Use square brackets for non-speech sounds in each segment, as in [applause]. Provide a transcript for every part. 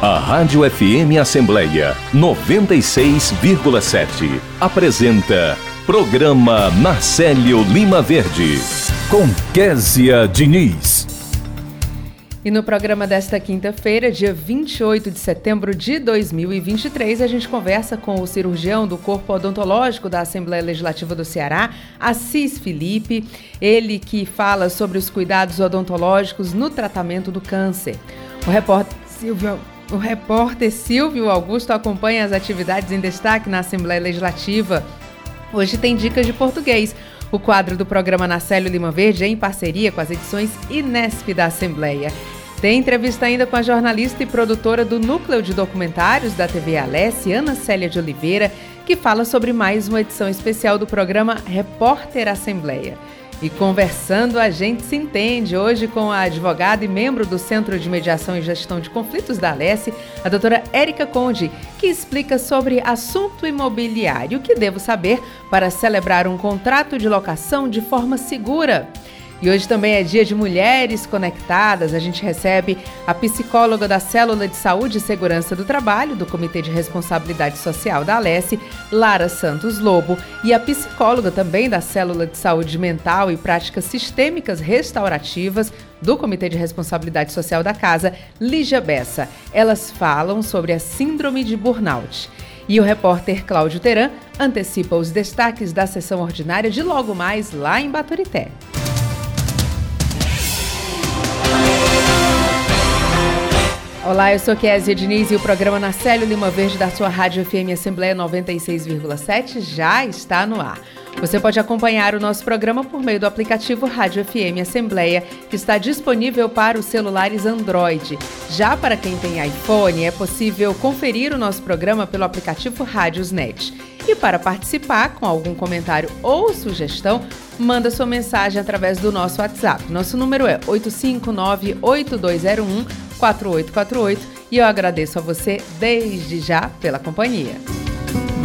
A Rádio FM Assembleia 96,7 apresenta Programa Marcelo Lima Verde com Késia Diniz. E no programa desta quinta-feira, dia 28 de setembro de 2023, a gente conversa com o cirurgião do Corpo Odontológico da Assembleia Legislativa do Ceará, Assis Felipe, ele que fala sobre os cuidados odontológicos no tratamento do câncer. O repórter Silvio o repórter Silvio Augusto acompanha as atividades em destaque na Assembleia Legislativa. Hoje tem dicas de português. O quadro do programa Nacélio Lima Verde é em parceria com as edições Inesp da Assembleia. Tem entrevista ainda com a jornalista e produtora do Núcleo de Documentários da TV Alesse, Ana Célia de Oliveira, que fala sobre mais uma edição especial do programa Repórter Assembleia. E conversando, a gente se entende hoje com a advogada e membro do Centro de Mediação e Gestão de Conflitos da Alesse, a doutora Érica Conde, que explica sobre assunto imobiliário, o que devo saber para celebrar um contrato de locação de forma segura. E hoje também é dia de mulheres conectadas. A gente recebe a psicóloga da Célula de Saúde e Segurança do Trabalho, do Comitê de Responsabilidade Social da Alesse, Lara Santos Lobo, e a psicóloga também da Célula de Saúde Mental e Práticas Sistêmicas Restaurativas, do Comitê de Responsabilidade Social da Casa, Lígia Bessa. Elas falam sobre a Síndrome de Burnout. E o repórter Cláudio Teran antecipa os destaques da sessão ordinária de logo mais lá em Baturité. Olá, eu sou Kézia Diniz e o programa Nacélio Lima Verde da sua Rádio FM Assembleia 96,7 já está no ar. Você pode acompanhar o nosso programa por meio do aplicativo Rádio FM Assembleia, que está disponível para os celulares Android. Já para quem tem iPhone, é possível conferir o nosso programa pelo aplicativo Rádiosnet. E para participar com algum comentário ou sugestão, manda sua mensagem através do nosso WhatsApp. Nosso número é 859 8201 4848 e eu agradeço a você desde já pela companhia.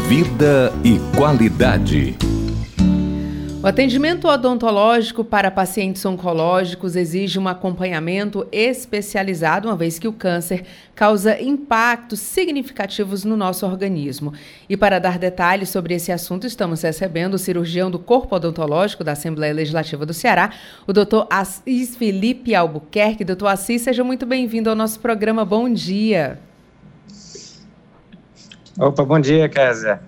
Vida e qualidade. O atendimento odontológico para pacientes oncológicos exige um acompanhamento especializado, uma vez que o câncer causa impactos significativos no nosso organismo. E para dar detalhes sobre esse assunto, estamos recebendo o cirurgião do Corpo Odontológico da Assembleia Legislativa do Ceará, o doutor Assis Felipe Albuquerque. Doutor Assis, seja muito bem-vindo ao nosso programa. Bom dia. Opa, bom dia, Kézia.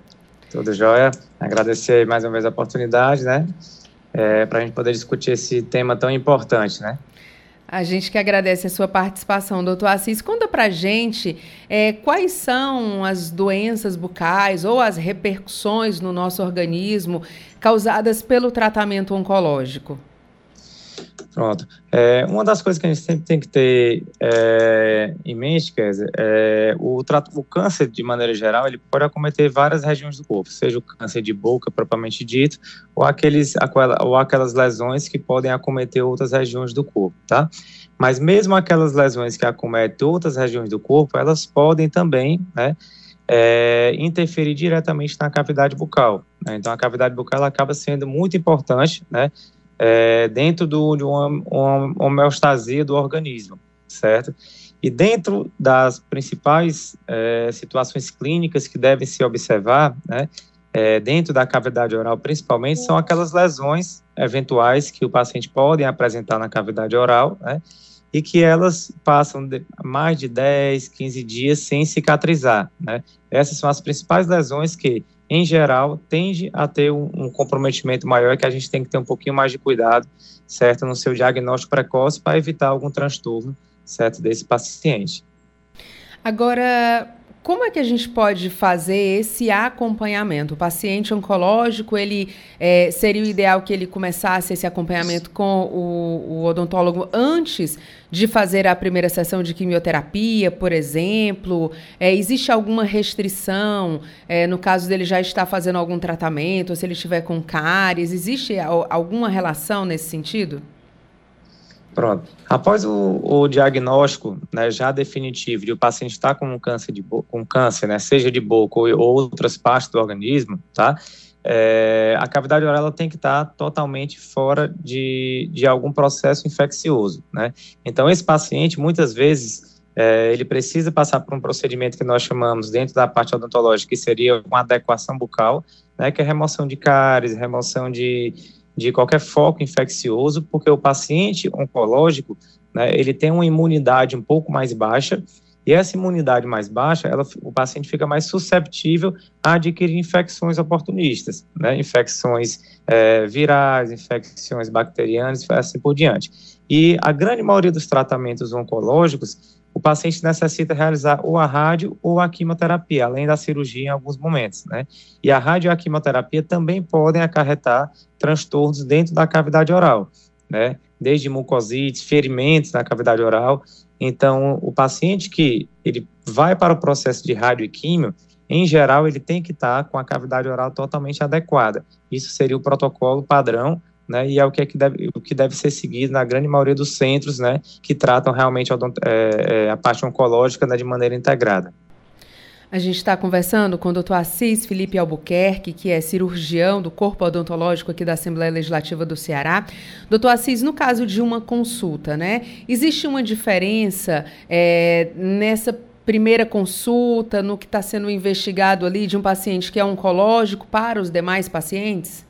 Tudo jóia? Agradecer mais uma vez a oportunidade, né? É, para a gente poder discutir esse tema tão importante, né? A gente que agradece a sua participação, doutor Assis. Conta pra gente é, quais são as doenças bucais ou as repercussões no nosso organismo causadas pelo tratamento oncológico. Pronto. É, uma das coisas que a gente sempre tem que ter é, em mente, Kézia, é o, o câncer, de maneira geral, ele pode acometer várias regiões do corpo, seja o câncer de boca, propriamente dito, ou, aqueles, ou aquelas lesões que podem acometer outras regiões do corpo, tá? Mas mesmo aquelas lesões que acometem outras regiões do corpo, elas podem também, né, é, interferir diretamente na cavidade bucal. Né? Então, a cavidade bucal acaba sendo muito importante, né, é, dentro do, de uma, uma homeostasia do organismo, certo? E dentro das principais é, situações clínicas que devem se observar, né, é, dentro da cavidade oral principalmente, são aquelas lesões eventuais que o paciente pode apresentar na cavidade oral, né, e que elas passam de mais de 10, 15 dias sem cicatrizar, né. Essas são as principais lesões que em geral, tende a ter um, um comprometimento maior que a gente tem que ter um pouquinho mais de cuidado, certo, no seu diagnóstico precoce para evitar algum transtorno, certo, desse paciente. Agora, como é que a gente pode fazer esse acompanhamento? O paciente oncológico, ele é, seria o ideal que ele começasse esse acompanhamento com o, o, odontólogo antes de fazer a primeira sessão de quimioterapia, por exemplo? É, existe alguma restrição é, no caso dele já estar fazendo algum tratamento, ou se ele estiver com cáries? Existe alguma relação nesse sentido? Pronto. Após o, o diagnóstico né, já definitivo de o paciente estar com um câncer, de com câncer né, seja de boca ou, ou outras partes do organismo, tá? É, a cavidade oral tem que estar totalmente fora de, de algum processo infeccioso, né? Então, esse paciente, muitas vezes, é, ele precisa passar por um procedimento que nós chamamos, dentro da parte odontológica, que seria uma adequação bucal, né, que é remoção de cáries, remoção de, de qualquer foco infeccioso, porque o paciente oncológico, né, ele tem uma imunidade um pouco mais baixa, e essa imunidade mais baixa, ela, o paciente fica mais susceptível a adquirir infecções oportunistas, né, infecções é, virais, infecções bacterianas assim por diante. E a grande maioria dos tratamentos oncológicos, o paciente necessita realizar ou a rádio ou a quimioterapia, além da cirurgia em alguns momentos, né? E a rádio e a quimioterapia também podem acarretar transtornos dentro da cavidade oral, né? Desde mucosites, ferimentos na cavidade oral. Então, o paciente que ele vai para o processo de rádio e químio, em geral, ele tem que estar com a cavidade oral totalmente adequada. Isso seria o protocolo padrão né, e é o que, é que deve, o que deve ser seguido na grande maioria dos centros, né, que tratam realmente a, é, é, a parte oncológica né, de maneira integrada. A gente está conversando com o doutor Assis Felipe Albuquerque, que é cirurgião do Corpo Odontológico aqui da Assembleia Legislativa do Ceará. Doutor Assis, no caso de uma consulta, né, existe uma diferença é, nessa primeira consulta, no que está sendo investigado ali de um paciente que é oncológico para os demais pacientes?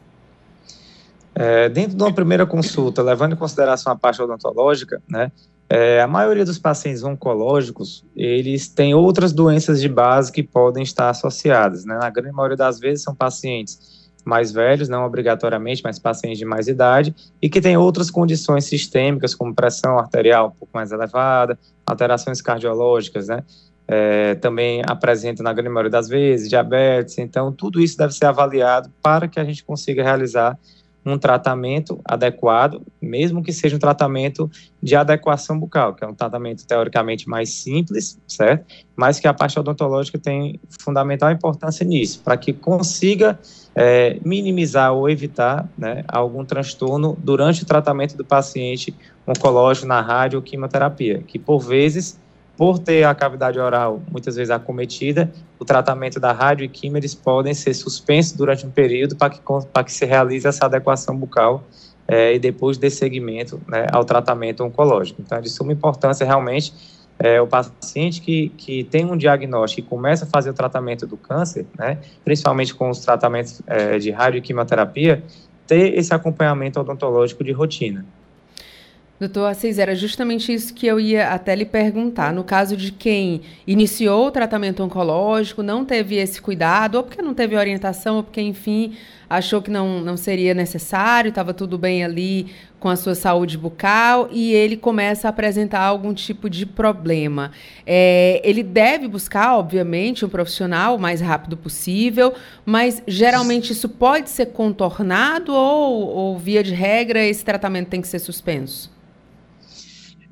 É, dentro de uma primeira consulta, levando em consideração a parte odontológica, né, é, a maioria dos pacientes oncológicos, eles têm outras doenças de base que podem estar associadas, né, na grande maioria das vezes são pacientes mais velhos, não obrigatoriamente, mas pacientes de mais idade, e que têm outras condições sistêmicas, como pressão arterial um pouco mais elevada, alterações cardiológicas, né, é, também apresenta na grande maioria das vezes diabetes, então tudo isso deve ser avaliado para que a gente consiga realizar um tratamento adequado, mesmo que seja um tratamento de adequação bucal, que é um tratamento teoricamente mais simples, certo? Mas que a parte odontológica tem fundamental importância nisso, para que consiga é, minimizar ou evitar né, algum transtorno durante o tratamento do paciente oncológico na rádio ou quimioterapia, que por vezes por ter a cavidade oral muitas vezes acometida, o tratamento da rádio e eles podem ser suspensos durante um período para que, que se realize essa adequação bucal é, e depois dê seguimento né, ao tratamento oncológico. Então, é de suma importância realmente é, o paciente que, que tem um diagnóstico e começa a fazer o tratamento do câncer, né, principalmente com os tratamentos é, de rádio e quimioterapia, ter esse acompanhamento odontológico de rotina. Doutor Assis, era justamente isso que eu ia até lhe perguntar. No caso de quem iniciou o tratamento oncológico, não teve esse cuidado, ou porque não teve orientação, ou porque, enfim, achou que não, não seria necessário, estava tudo bem ali com a sua saúde bucal, e ele começa a apresentar algum tipo de problema. É, ele deve buscar, obviamente, um profissional o mais rápido possível, mas geralmente isso pode ser contornado ou, ou via de regra, esse tratamento tem que ser suspenso?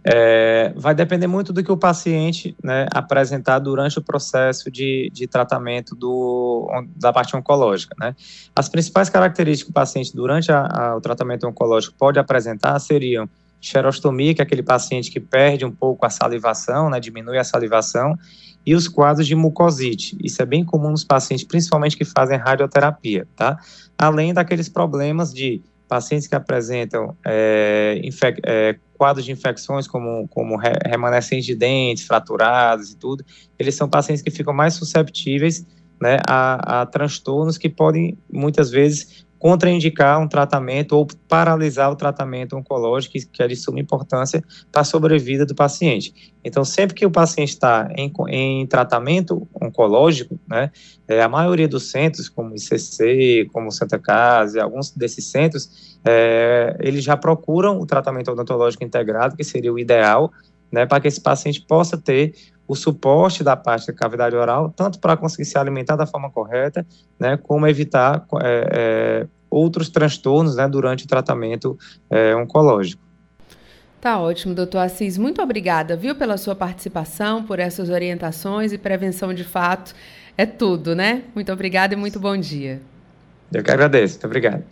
É, vai depender muito do que o paciente né, apresentar durante o processo de, de tratamento do, da parte oncológica. Né. As principais características que o paciente, durante a, a, o tratamento oncológico, pode apresentar seriam xerostomia, que é aquele paciente que perde um pouco a salivação, né, diminui a salivação, e os quadros de mucosite. Isso é bem comum nos pacientes, principalmente que fazem radioterapia, tá? Além daqueles problemas de pacientes que apresentam é, é, quadros de infecções como, como remanescentes de dentes, fraturados e tudo, eles são pacientes que ficam mais susceptíveis né, a, a transtornos que podem, muitas vezes, contraindicar um tratamento ou paralisar o tratamento oncológico, que é de suma importância para a sobrevida do paciente. Então, sempre que o paciente está em, em tratamento oncológico, né, é, a maioria dos centros, como ICC, como Santa Casa, e alguns desses centros, é, eles já procuram o tratamento odontológico integrado, que seria o ideal, né, para que esse paciente possa ter o suporte da parte da cavidade oral, tanto para conseguir se alimentar da forma correta, né, como evitar é, é, outros transtornos né, durante o tratamento é, oncológico. Tá ótimo, doutor Assis. Muito obrigada, viu, pela sua participação, por essas orientações e prevenção de fato. É tudo, né? Muito obrigada e muito bom dia. Eu que agradeço. Muito obrigado.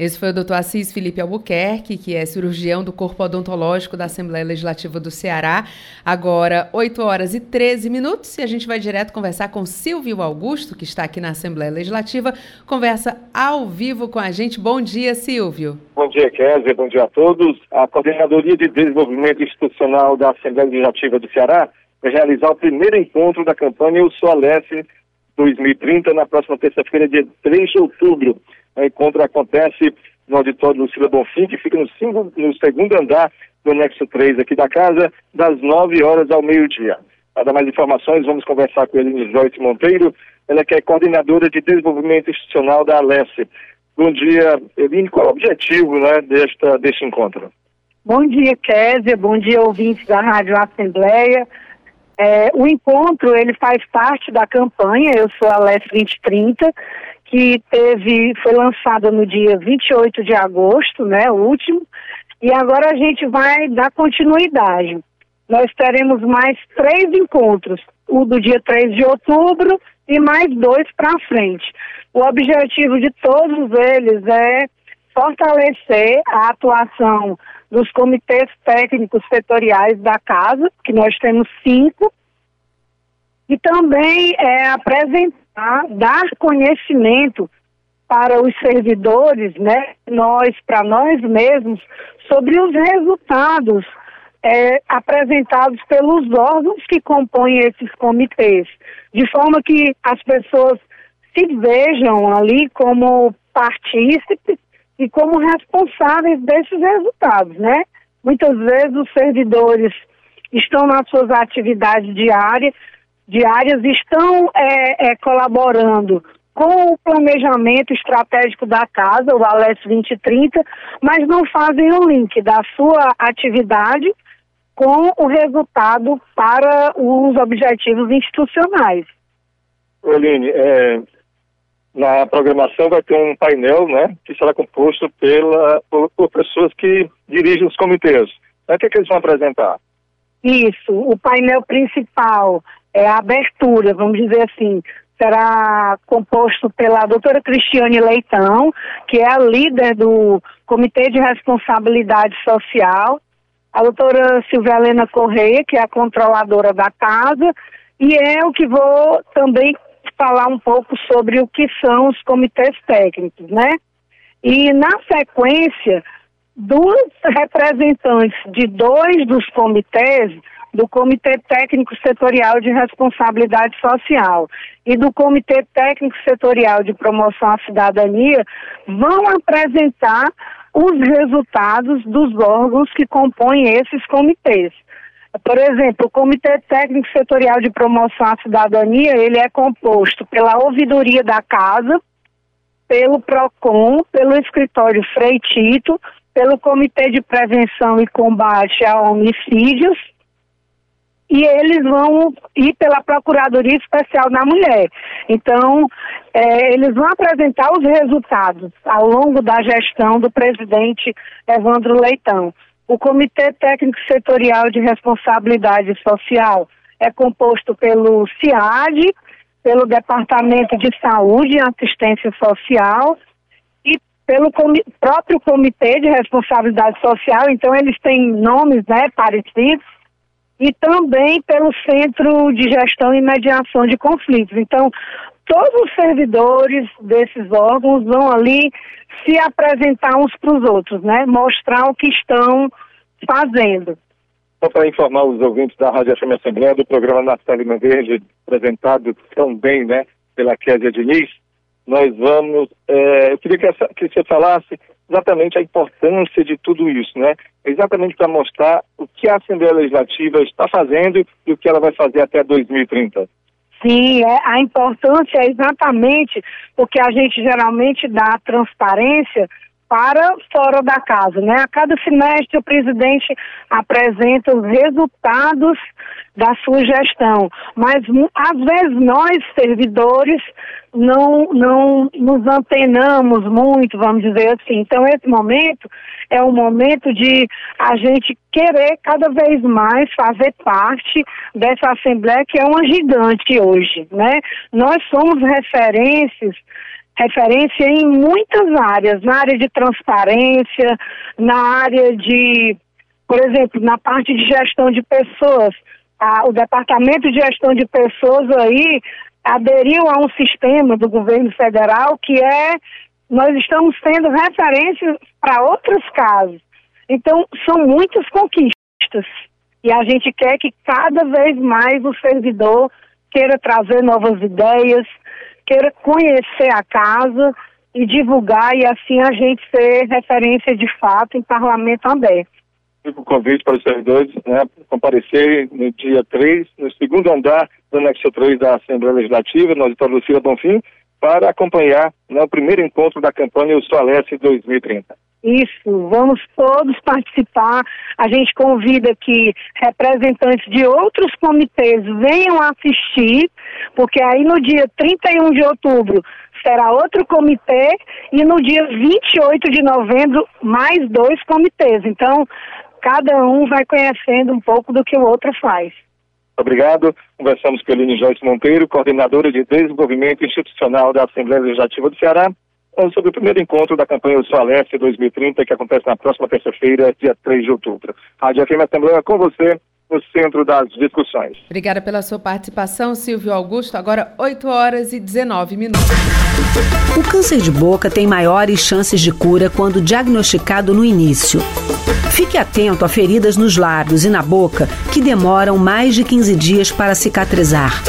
Esse foi o doutor Assis Felipe Albuquerque, que é cirurgião do Corpo Odontológico da Assembleia Legislativa do Ceará. Agora, 8 horas e 13 minutos, e a gente vai direto conversar com Silvio Augusto, que está aqui na Assembleia Legislativa. Conversa ao vivo com a gente. Bom dia, Silvio. Bom dia, Kézia. Bom dia a todos. A Coordenadoria de Desenvolvimento Institucional da Assembleia Legislativa do Ceará vai realizar o primeiro encontro da campanha Eu Sou Alesse 2030 na próxima terça-feira, dia 3 de outubro. O encontro acontece no auditório Lucila Bonfim, que fica no, cinco, no segundo andar do anexo 3 aqui da casa, das 9 horas ao meio-dia. Para dar mais informações, vamos conversar com Eline Joyce Monteiro, ela que é coordenadora de desenvolvimento institucional da Alesse. Bom dia, Eline, qual é o objetivo né, desta, deste encontro? Bom dia, Kézia, bom dia, ouvintes da Rádio Assembleia. É, o encontro, ele faz parte da campanha Eu Sou a Alesse 2030, que teve, foi lançada no dia 28 de agosto, né, o último, e agora a gente vai dar continuidade. Nós teremos mais três encontros, o do dia 3 de outubro e mais dois para frente. O objetivo de todos eles é fortalecer a atuação dos comitês técnicos setoriais da casa, que nós temos cinco, e também é apresentar, dar conhecimento para os servidores, né, nós, para nós mesmos, sobre os resultados é, apresentados pelos órgãos que compõem esses comitês, de forma que as pessoas se vejam ali como partícipes e como responsáveis desses resultados, né? Muitas vezes os servidores estão nas suas atividades diárias, diárias estão é, é, colaborando com o planejamento estratégico da casa, o ALES 2030, mas não fazem o link da sua atividade com o resultado para os objetivos institucionais. Oline, é, na programação vai ter um painel, né, que será composto pela, por, por pessoas que dirigem os comitês. O que, é que eles vão apresentar? Isso, o painel principal é a abertura, vamos dizer assim, será composto pela doutora Cristiane Leitão, que é a líder do Comitê de Responsabilidade Social, a doutora Silvia Helena Correia, que é a controladora da casa, e é o que vou também falar um pouco sobre o que são os comitês técnicos, né? E na sequência, duas representantes de dois dos comitês do Comitê Técnico Setorial de Responsabilidade Social e do Comitê Técnico Setorial de Promoção à Cidadania vão apresentar os resultados dos órgãos que compõem esses comitês. Por exemplo, o Comitê Técnico Setorial de Promoção à Cidadania, ele é composto pela ouvidoria da casa, pelo PROCON, pelo escritório Frei Tito, pelo Comitê de Prevenção e Combate a Homicídios, e eles vão ir pela Procuradoria Especial da Mulher. Então, é, eles vão apresentar os resultados ao longo da gestão do presidente Evandro Leitão. O Comitê Técnico Setorial de Responsabilidade Social é composto pelo CIAD, pelo Departamento de Saúde e Assistência Social e pelo comi próprio Comitê de Responsabilidade Social, então eles têm nomes né, parecidos, e também pelo Centro de Gestão e Mediação de Conflitos. Então, todos os servidores desses órgãos vão ali se apresentar uns para os outros, né? Mostrar o que estão fazendo. Só para informar os ouvintes da Rádio FM Assembleia do programa Natal Lima Verde, apresentado também, né, pela Kézia Diniz, nós vamos, é, eu queria que, essa, que você falasse exatamente a importância de tudo isso, né? Exatamente para mostrar o que a Assembleia Legislativa está fazendo e o que ela vai fazer até 2030. Sim, é, a importância é exatamente porque a gente geralmente dá transparência para fora da casa, né? A cada semestre o presidente apresenta os resultados da sua gestão, mas às vezes nós servidores não não nos antenamos muito, vamos dizer assim. Então esse momento é um momento de a gente querer cada vez mais fazer parte dessa assembleia que é uma gigante hoje, né? Nós somos referências referência em muitas áreas, na área de transparência, na área de, por exemplo, na parte de gestão de pessoas. A, o Departamento de Gestão de Pessoas aí aderiu a um sistema do governo federal que é, nós estamos tendo referência para outros casos. Então, são muitas conquistas. E a gente quer que cada vez mais o servidor queira trazer novas ideias, queira conhecer a casa e divulgar e assim a gente ser referência de fato em parlamento aberto. Fico o convite para os servidores né, comparecer no dia 3, no segundo andar do anexo 3 da Assembleia Legislativa, no auditório Lucila Bonfim, para acompanhar né, o primeiro encontro da campanha O Soalesse 2030. Isso, vamos todos participar. A gente convida que representantes de outros comitês venham assistir, porque aí no dia 31 de outubro será outro comitê e no dia 28 de novembro mais dois comitês. Então, cada um vai conhecendo um pouco do que o outro faz. Obrigado. Conversamos com Eline Joyce Monteiro, coordenadora de desenvolvimento institucional da Assembleia Legislativa do Ceará, sobre o primeiro encontro da campanha Eu Sou Aleste 2030, que acontece na próxima terça-feira, dia 3 de outubro. Rádio FM Assembleia com você, no centro das discussões. Obrigada pela sua participação, Silvio Augusto. Agora, 8 horas e 19 minutos. O câncer de boca tem maiores chances de cura quando diagnosticado no início. Fique atento a feridas nos lábios e na boca que demoram mais de 15 dias para cicatrizar.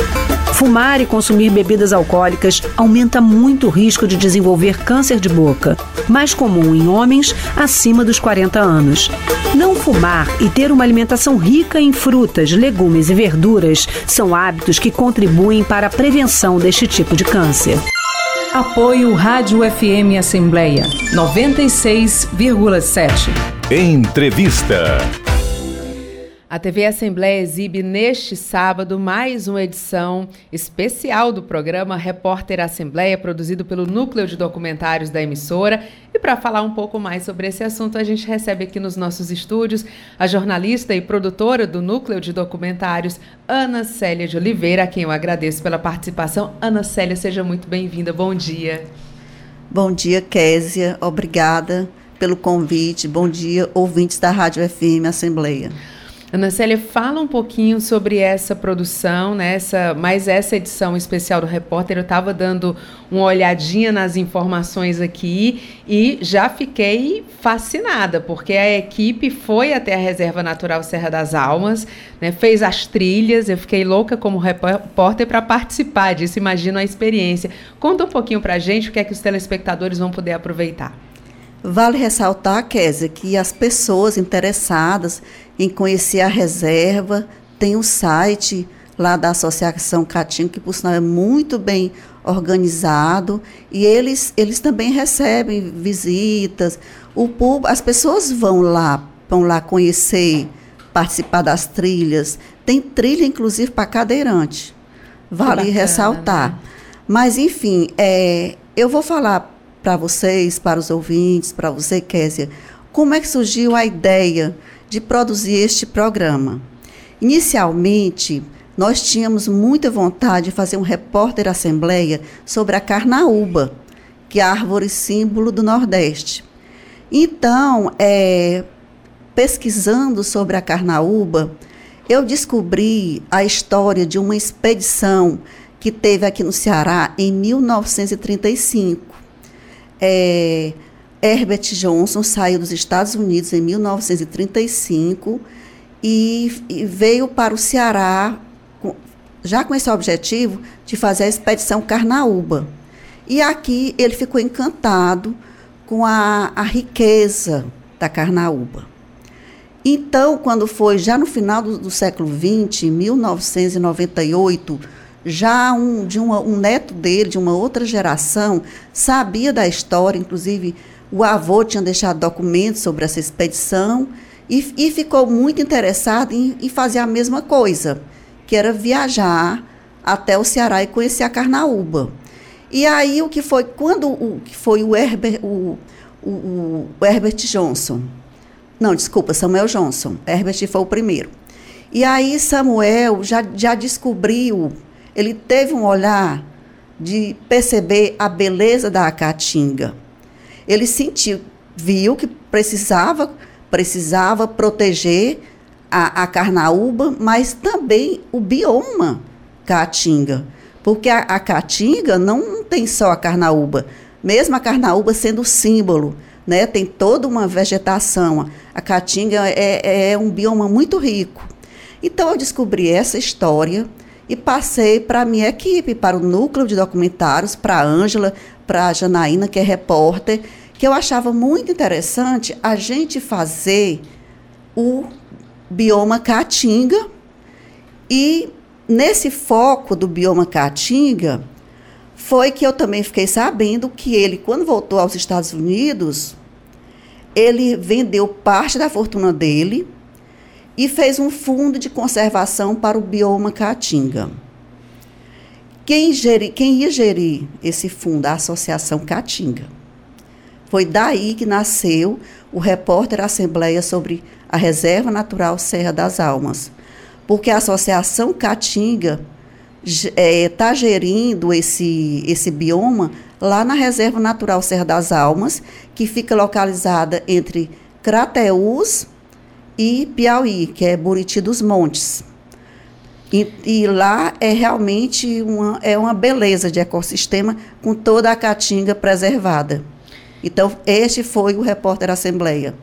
Fumar e consumir bebidas alcoólicas aumenta muito o risco de desenvolver câncer de boca, mais comum em homens acima dos 40 anos. Não fumar e ter uma alimentação rica em frutas, legumes e verduras são hábitos que contribuem para a prevenção deste tipo de câncer. Apoio Rádio FM Assembleia 96,7. Entrevista. A TV Assembleia exibe neste sábado mais uma edição especial do programa Repórter Assembleia, produzido pelo Núcleo de Documentários da emissora. E para falar um pouco mais sobre esse assunto, a gente recebe aqui nos nossos estúdios a jornalista e produtora do Núcleo de Documentários, Ana Célia de Oliveira, a quem eu agradeço pela participação. Ana Célia, seja muito bem-vinda. Bom dia. Bom dia, Késia. Obrigada pelo convite. Bom dia, ouvintes da Rádio FM Assembleia. Ana Célia, fala um pouquinho sobre essa produção, né? essa, mais essa edição especial do Repórter. Eu estava dando uma olhadinha nas informações aqui e já fiquei fascinada, porque a equipe foi até a Reserva Natural Serra das Almas, né? fez as trilhas. Eu fiquei louca como repórter para participar disso. Imagino a experiência. Conta um pouquinho para a gente o que é que os telespectadores vão poder aproveitar. Vale ressaltar, Kézia, que as pessoas interessadas em conhecer a reserva têm um site lá da Associação Catinho, que por sinal é muito bem organizado, e eles, eles também recebem visitas. O público, as pessoas vão lá, vão lá conhecer, participar das trilhas. Tem trilha, inclusive, para cadeirante. Vale bacana, ressaltar. Né? Mas, enfim, é, eu vou falar para vocês, para os ouvintes, para você, Késia, como é que surgiu a ideia de produzir este programa? Inicialmente, nós tínhamos muita vontade de fazer um repórter assembleia sobre a carnaúba, que é a árvore símbolo do Nordeste. Então, é, pesquisando sobre a carnaúba, eu descobri a história de uma expedição que teve aqui no Ceará em 1935 é, Herbert Johnson saiu dos Estados Unidos em 1935 e, e veio para o Ceará com, já com esse objetivo de fazer a expedição Carnaúba. E aqui ele ficou encantado com a, a riqueza da Carnaúba. Então, quando foi já no final do, do século XX, em 1998, já um, de uma, um neto dele, de uma outra geração, sabia da história, inclusive o avô tinha deixado documentos sobre essa expedição e, e ficou muito interessado em, em, fazer a mesma coisa, que era viajar até o Ceará e conhecer a Carnaúba. E aí o que foi, quando o que foi o Herbert, o, o, o Herbert Johnson, não, desculpa, Samuel Johnson, Herbert foi o primeiro. E aí Samuel já, já descobriu ele teve um olhar de perceber a beleza da caatinga. Ele sentiu, viu que precisava, precisava proteger a, a carnaúba, mas também o bioma caatinga. Porque a, a caatinga não tem só a carnaúba, mesmo a carnaúba sendo símbolo, né, tem toda uma vegetação. A caatinga é, é um bioma muito rico. Então eu descobri essa história e passei para a minha equipe, para o núcleo de documentários, para a Ângela, para a Janaína, que é repórter, que eu achava muito interessante a gente fazer o bioma Caatinga. E nesse foco do bioma Caatinga foi que eu também fiquei sabendo que ele, quando voltou aos Estados Unidos, ele vendeu parte da fortuna dele e fez um fundo de conservação para o bioma Caatinga. Quem, geri, quem ia gerir esse fundo? A Associação Caatinga. Foi daí que nasceu o repórter Assembleia sobre a Reserva Natural Serra das Almas. Porque a Associação Caatinga está é, tá gerindo esse, esse bioma lá na Reserva Natural Serra das Almas, que fica localizada entre Crateús e Piauí, que é Buriti dos Montes. E, e, lá é realmente uma, é uma beleza de ecossistema com toda a caatinga preservada. Então, este foi o repórter Assembleia.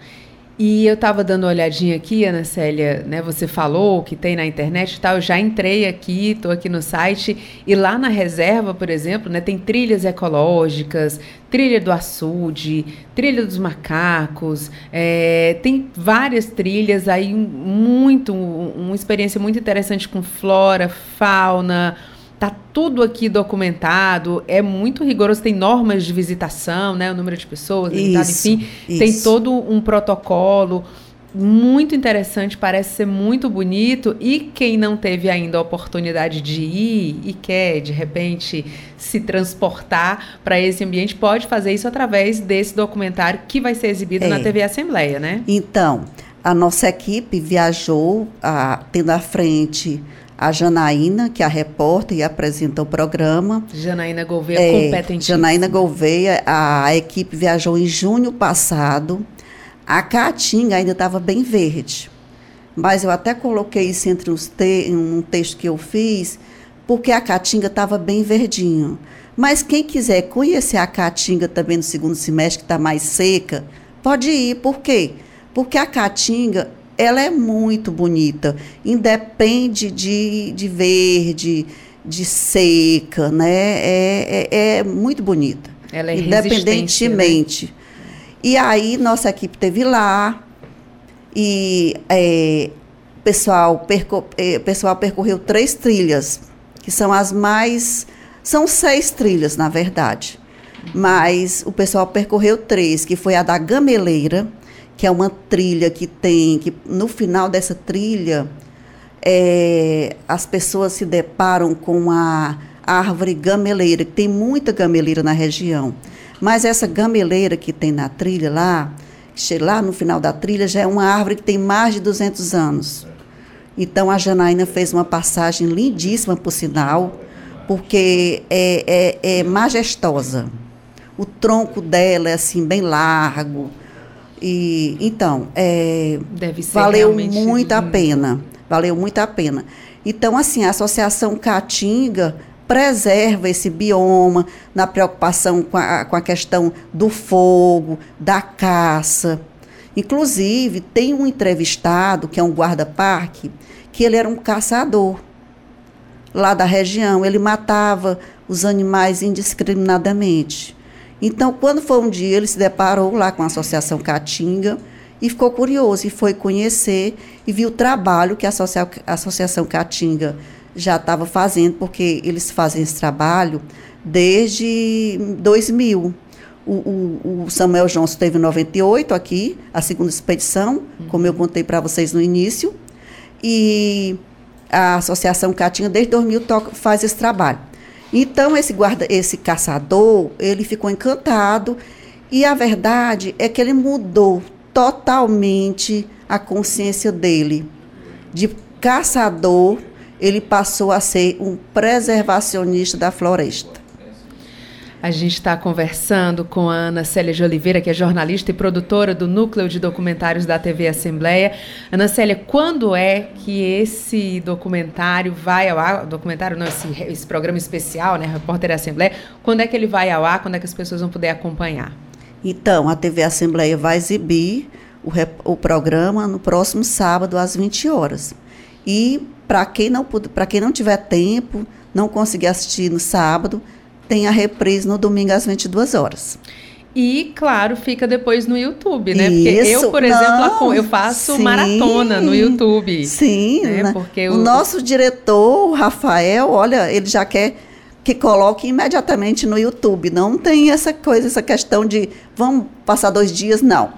E eu estava dando uma olhadinha aqui, Ana Célia, né? Você falou que tem na internet e tal. Eu já entrei aqui, estou aqui no site. E lá na reserva, por exemplo, né, tem trilhas ecológicas, trilha do açude, trilha dos macacos. É, tem várias trilhas aí, muito, uma experiência muito interessante com flora, fauna Tá tudo aqui documentado, é muito rigoroso, tem normas de visitação, né? O número de pessoas, limitado, enfim, isso. tem todo um protocolo muito interessante, parece ser muito bonito. E quem não teve ainda a oportunidade de ir e quer, de repente, se transportar para esse ambiente, pode fazer isso através desse documentário que vai ser exibido é. na TV Assembleia, né? Então, a nossa equipe viajou, a, tendo à frente a Janaína, que é a repórter e apresenta o programa. Janaína Gouveia, é, competente. Janaína Gouveia, a, equipe viajou em junho passado. A Caatinga ainda estava bem verde. Mas eu até coloquei isso entre os te um texto que eu fiz, porque a Caatinga estava bem verdinho. Mas quem quiser conhecer a Caatinga também no segundo semestre, que está mais seca, pode ir. Por quê? Porque a Caatinga ela é muito bonita. Independe de, de verde, de seca, né? É, é, é muito bonita. Ela é Independentemente. Né? E aí, nossa equipe teve lá. E é, pessoal, perco, é, pessoal percorreu três trilhas, que são as mais. São seis trilhas, na verdade. Mas o pessoal percorreu três, que foi a da Gameleira, que é uma trilha que tem, que no final dessa trilha, é, as pessoas se deparam com a árvore gameleira, que tem muita gameleira na região. Mas essa gameleira que tem na trilha lá, lá no final da trilha, já é uma árvore que tem mais de 200 anos. Então a Janaína fez uma passagem lindíssima, por sinal, porque é, é, é majestosa. O tronco dela é assim, bem largo e então, é, valeu muito a pena. Valeu muito a pena. Então, assim, a Associação Caatinga preserva esse bioma na preocupação com a, com a questão do fogo, da caça. Inclusive, tem um entrevistado, que é um guarda-parque, que ele era um caçador lá da região. Ele matava os animais indiscriminadamente. Então, quando foi um dia, ele se deparou lá com a Associação Caatinga e ficou curioso e foi conhecer e viu o trabalho que a, Associa a Associação Caatinga já estava fazendo, porque eles fazem esse trabalho desde 2000. O, o, o Samuel Johnson teve em 98 aqui, a segunda expedição, como eu contei para vocês no início, e a Associação Caatinga desde 2000 toca, faz esse trabalho. Então esse guarda, esse caçador, ele ficou encantado e a verdade é que ele mudou totalmente a consciência dele. De caçador, ele passou a ser um preservacionista da floresta. A gente está conversando com a Ana Célia de Oliveira, que é jornalista e produtora do Núcleo de Documentários da TV Assembleia. Ana Célia, quando é que esse documentário vai ao ar? Documentário não, esse, esse programa especial, né? Repórter Assembleia. Quando é que ele vai ao ar? Quando é que as pessoas vão poder acompanhar? Então, a TV Assembleia vai exibir o, o programa no próximo sábado, às 20 horas. E para quem não quem não tiver tempo, não conseguir assistir no sábado, tem a reprise no domingo às 22 horas. E, claro, fica depois no YouTube, né? Porque Isso, eu, por exemplo, eu faço sim, maratona no YouTube. Sim, né? Porque o, o nosso diretor, o Rafael, olha, ele já quer que coloque imediatamente no YouTube. Não tem essa coisa, essa questão de vamos passar dois dias, não.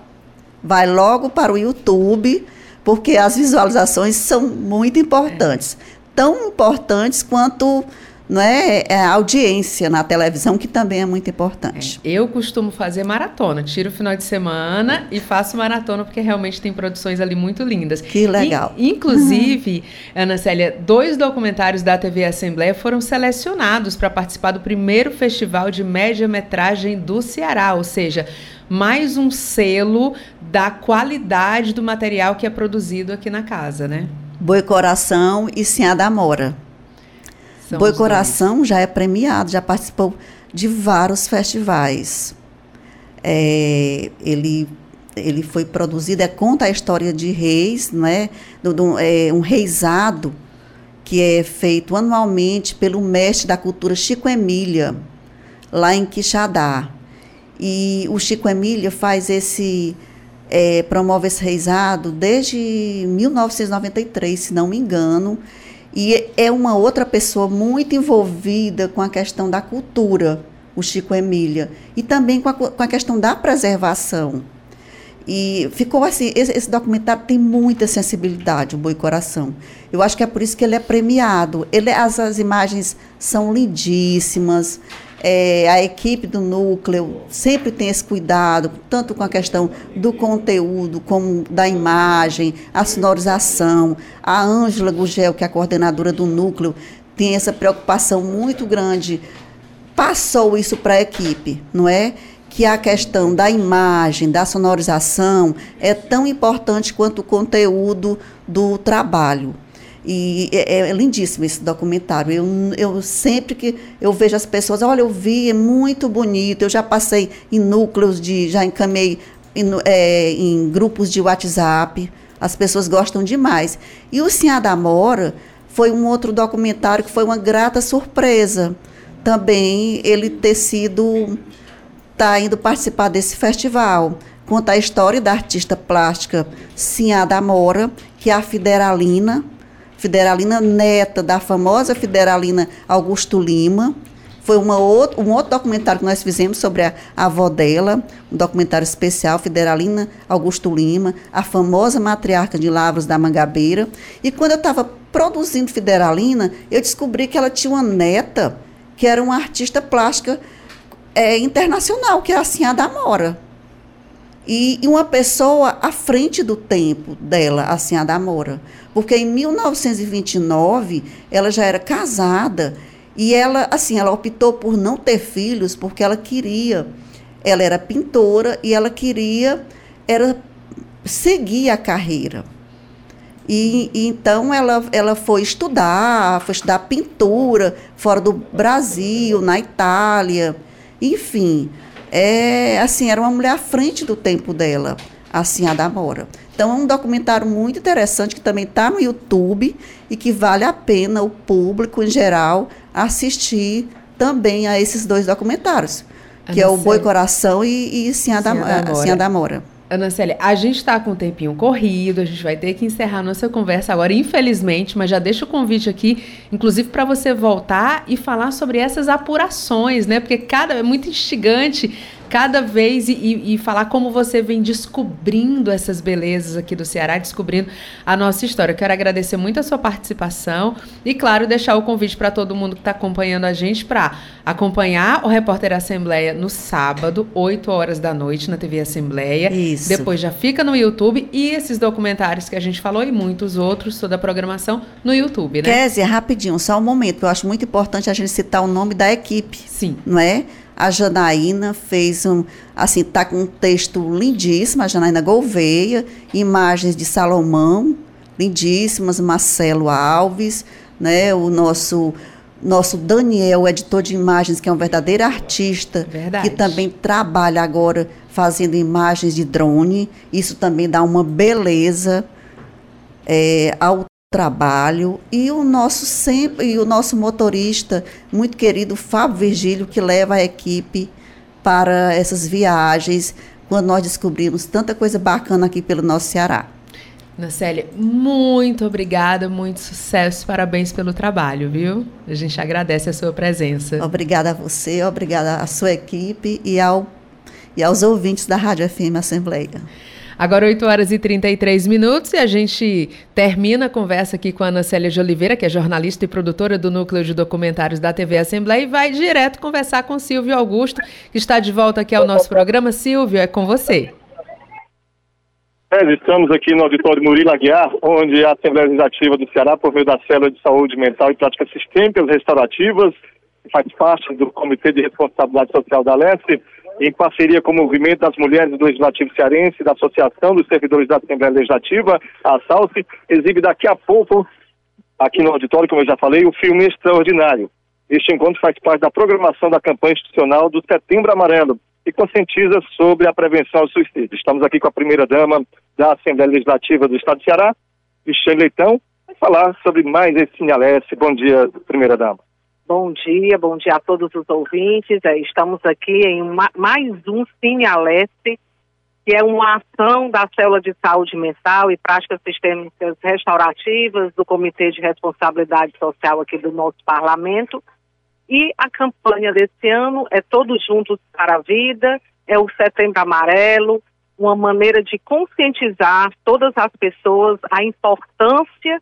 Vai logo para o YouTube, porque as visualizações são muito importantes. É. Tão importantes quanto não é, é, a audiência na televisão, que também é muito importante. É, eu costumo fazer maratona, tiro o final de semana e faço maratona, porque realmente tem produções ali muito lindas. Que legal. E, inclusive, [laughs] Ana Célia, dois documentários da TV Assembleia foram selecionados para participar do primeiro festival de média-metragem do Ceará, ou seja, mais um selo da qualidade do material que é produzido aqui na casa, né? Boi Coração e Sinha da Mora. São Boi Coração já é premiado, já participou de vários festivais. É, ele ele foi produzido, é, conta a história de reis, não é? Do, do, é, um reisado que é feito anualmente pelo mestre da cultura Chico Emília, lá em Quixadá. E o Chico Emília faz esse, é, promove esse reisado desde 1993, se não me engano, e é uma outra pessoa muito envolvida com a questão da cultura, o Chico Emília, e também com a, com a questão da preservação. E ficou assim, esse, esse, documentário tem muita sensibilidade, o Boi Coração. Eu acho que é por isso que ele é premiado. Ele, as, as imagens são lindíssimas, é, a equipe do núcleo sempre tem esse cuidado, tanto com a questão do conteúdo, como da imagem, a sonorização. A Ângela Gugel, que é a coordenadora do núcleo, tem essa preocupação muito grande. Passou isso para a equipe, não é? Que a questão da imagem, da sonorização é tão importante quanto o conteúdo do trabalho. E é, é, lindíssimo esse documentário. Eu, eu sempre que eu vejo as pessoas, olha, eu vi, é muito bonito. Eu já passei em núcleos de, já encaminhei em, é, em grupos de WhatsApp. As pessoas gostam demais. E o Sinhá da Mora foi um outro documentário que foi uma grata surpresa. Também ele ter sido, tá indo participar desse festival. Conta a história da artista plástica Sinhá da Mora, que é a Fideralina, Federalina neta da famosa Federalina Augusto Lima. Foi uma outro, um outro documentário que nós fizemos sobre a, a avó dela, um documentário especial, Federalina Augusto Lima, a famosa matriarca de Lavras da Mangabeira. E quando eu estava produzindo Federalina, eu descobri que ela tinha uma neta que era uma artista plástica é, internacional, que é a Sinha da Mora. E, e, uma pessoa à frente do tempo dela, a Sinha da Mora. Porque em 1929 ela já era casada e ela, assim, ela optou por não ter filhos porque ela queria, ela era pintora e ela queria era seguir a carreira. E, e, então ela, ela foi estudar, foi estudar pintura fora do Brasil, na Itália, enfim. É, assim, era uma mulher à frente do tempo dela, assim, a da Mora. Então é um documentário muito interessante que também está no YouTube e que vale a pena o público em geral assistir também a esses dois documentários, que é o Boi Coração e, e Sinha da, Sinha da Mora. Ana Célia, a gente está com um tempinho corrido, a gente vai ter que encerrar nossa conversa agora, infelizmente, mas já deixo o convite aqui, inclusive para você voltar e falar sobre essas apurações, né? Porque cada é muito instigante cada vez e, e, falar como você vem descobrindo essas belezas aqui do Ceará, descobrindo a nossa história. Eu quero agradecer muito a sua participação e, claro, deixar o convite para todo mundo que está acompanhando a gente para acompanhar o Repórter Assembleia no sábado, 8 horas da noite, na TV Assembleia. Isso. Depois já fica no YouTube e esses documentários que a gente falou e muitos outros, toda a programação no YouTube, né? Kézia, rapidinho, só um momento, eu acho muito importante a gente citar o nome da equipe. Sim. Não é? A Janaína fez um, assim, tá com um texto lindíssimo, a Janaína Gouveia, imagens de Salomão, lindíssimas, Marcelo Alves, né, o nosso nosso Daniel, editor de imagens, que é um verdadeiro artista, Verdade. que também trabalha agora fazendo imagens de drone. Isso também dá uma beleza é, ao trabalho e o nosso sempre e o nosso motorista muito querido Fábio Virgílio que leva a equipe para essas viagens quando nós descobrimos tanta coisa bacana aqui pelo nosso Ceará. Nacélia, muito obrigada, muito sucesso, parabéns pelo trabalho, viu? A gente agradece a sua presença. Obrigada a você, obrigada à sua equipe e, ao, e aos ouvintes da Rádio FM Assembleia. Agora 8 horas e 33 minutos e a gente termina a conversa aqui com a Ana Célia de Oliveira, que é jornalista e produtora do Núcleo de Documentários da TV Assembleia, e vai direto conversar com Silvio Augusto, que está de volta aqui ao nosso programa. Silvio, é com você. É, estamos aqui no auditório Murilo Aguiar, onde a Assembleia Legislativa do Ceará, por meio da Célula de Saúde Mental e Práticas Sistêmicas Restaurativas, faz parte do Comitê de Responsabilidade Social da Leste, em parceria com o Movimento das Mulheres do Legislativo Cearense, da Associação dos Servidores da Assembleia Legislativa, a SALSE, exibe daqui a pouco, aqui no auditório, como eu já falei, o filme Extraordinário. Este encontro faz parte da programação da campanha institucional do Setembro Amarelo e conscientiza sobre a prevenção ao suicídio. Estamos aqui com a primeira-dama da Assembleia Legislativa do Estado de Ceará, Cristiane Leitão, para falar sobre mais esse Sinalesse. Bom dia, primeira-dama. Bom dia, bom dia a todos os ouvintes. É, estamos aqui em mais um Cine Aleste, que é uma ação da Célula de Saúde Mental e Práticas Sistêmicas Restaurativas do Comitê de Responsabilidade Social aqui do nosso parlamento. E a campanha desse ano é Todos Juntos para a Vida, é o Setembro Amarelo, uma maneira de conscientizar todas as pessoas a importância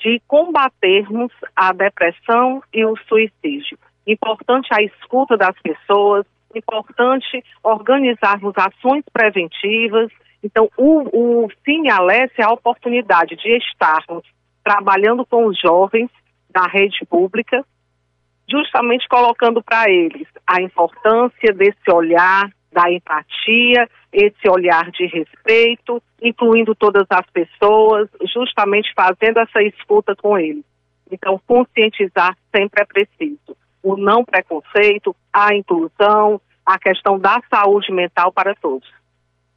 de combatermos a depressão e o suicídio. Importante a escuta das pessoas, importante organizarmos ações preventivas. Então, o, o Cine Alesse é a oportunidade de estarmos trabalhando com os jovens da rede pública, justamente colocando para eles a importância desse olhar da empatia, esse olhar de respeito, incluindo todas as pessoas, justamente fazendo essa escuta com eles. Então, conscientizar sempre é preciso. O não preconceito, a inclusão, a questão da saúde mental para todos.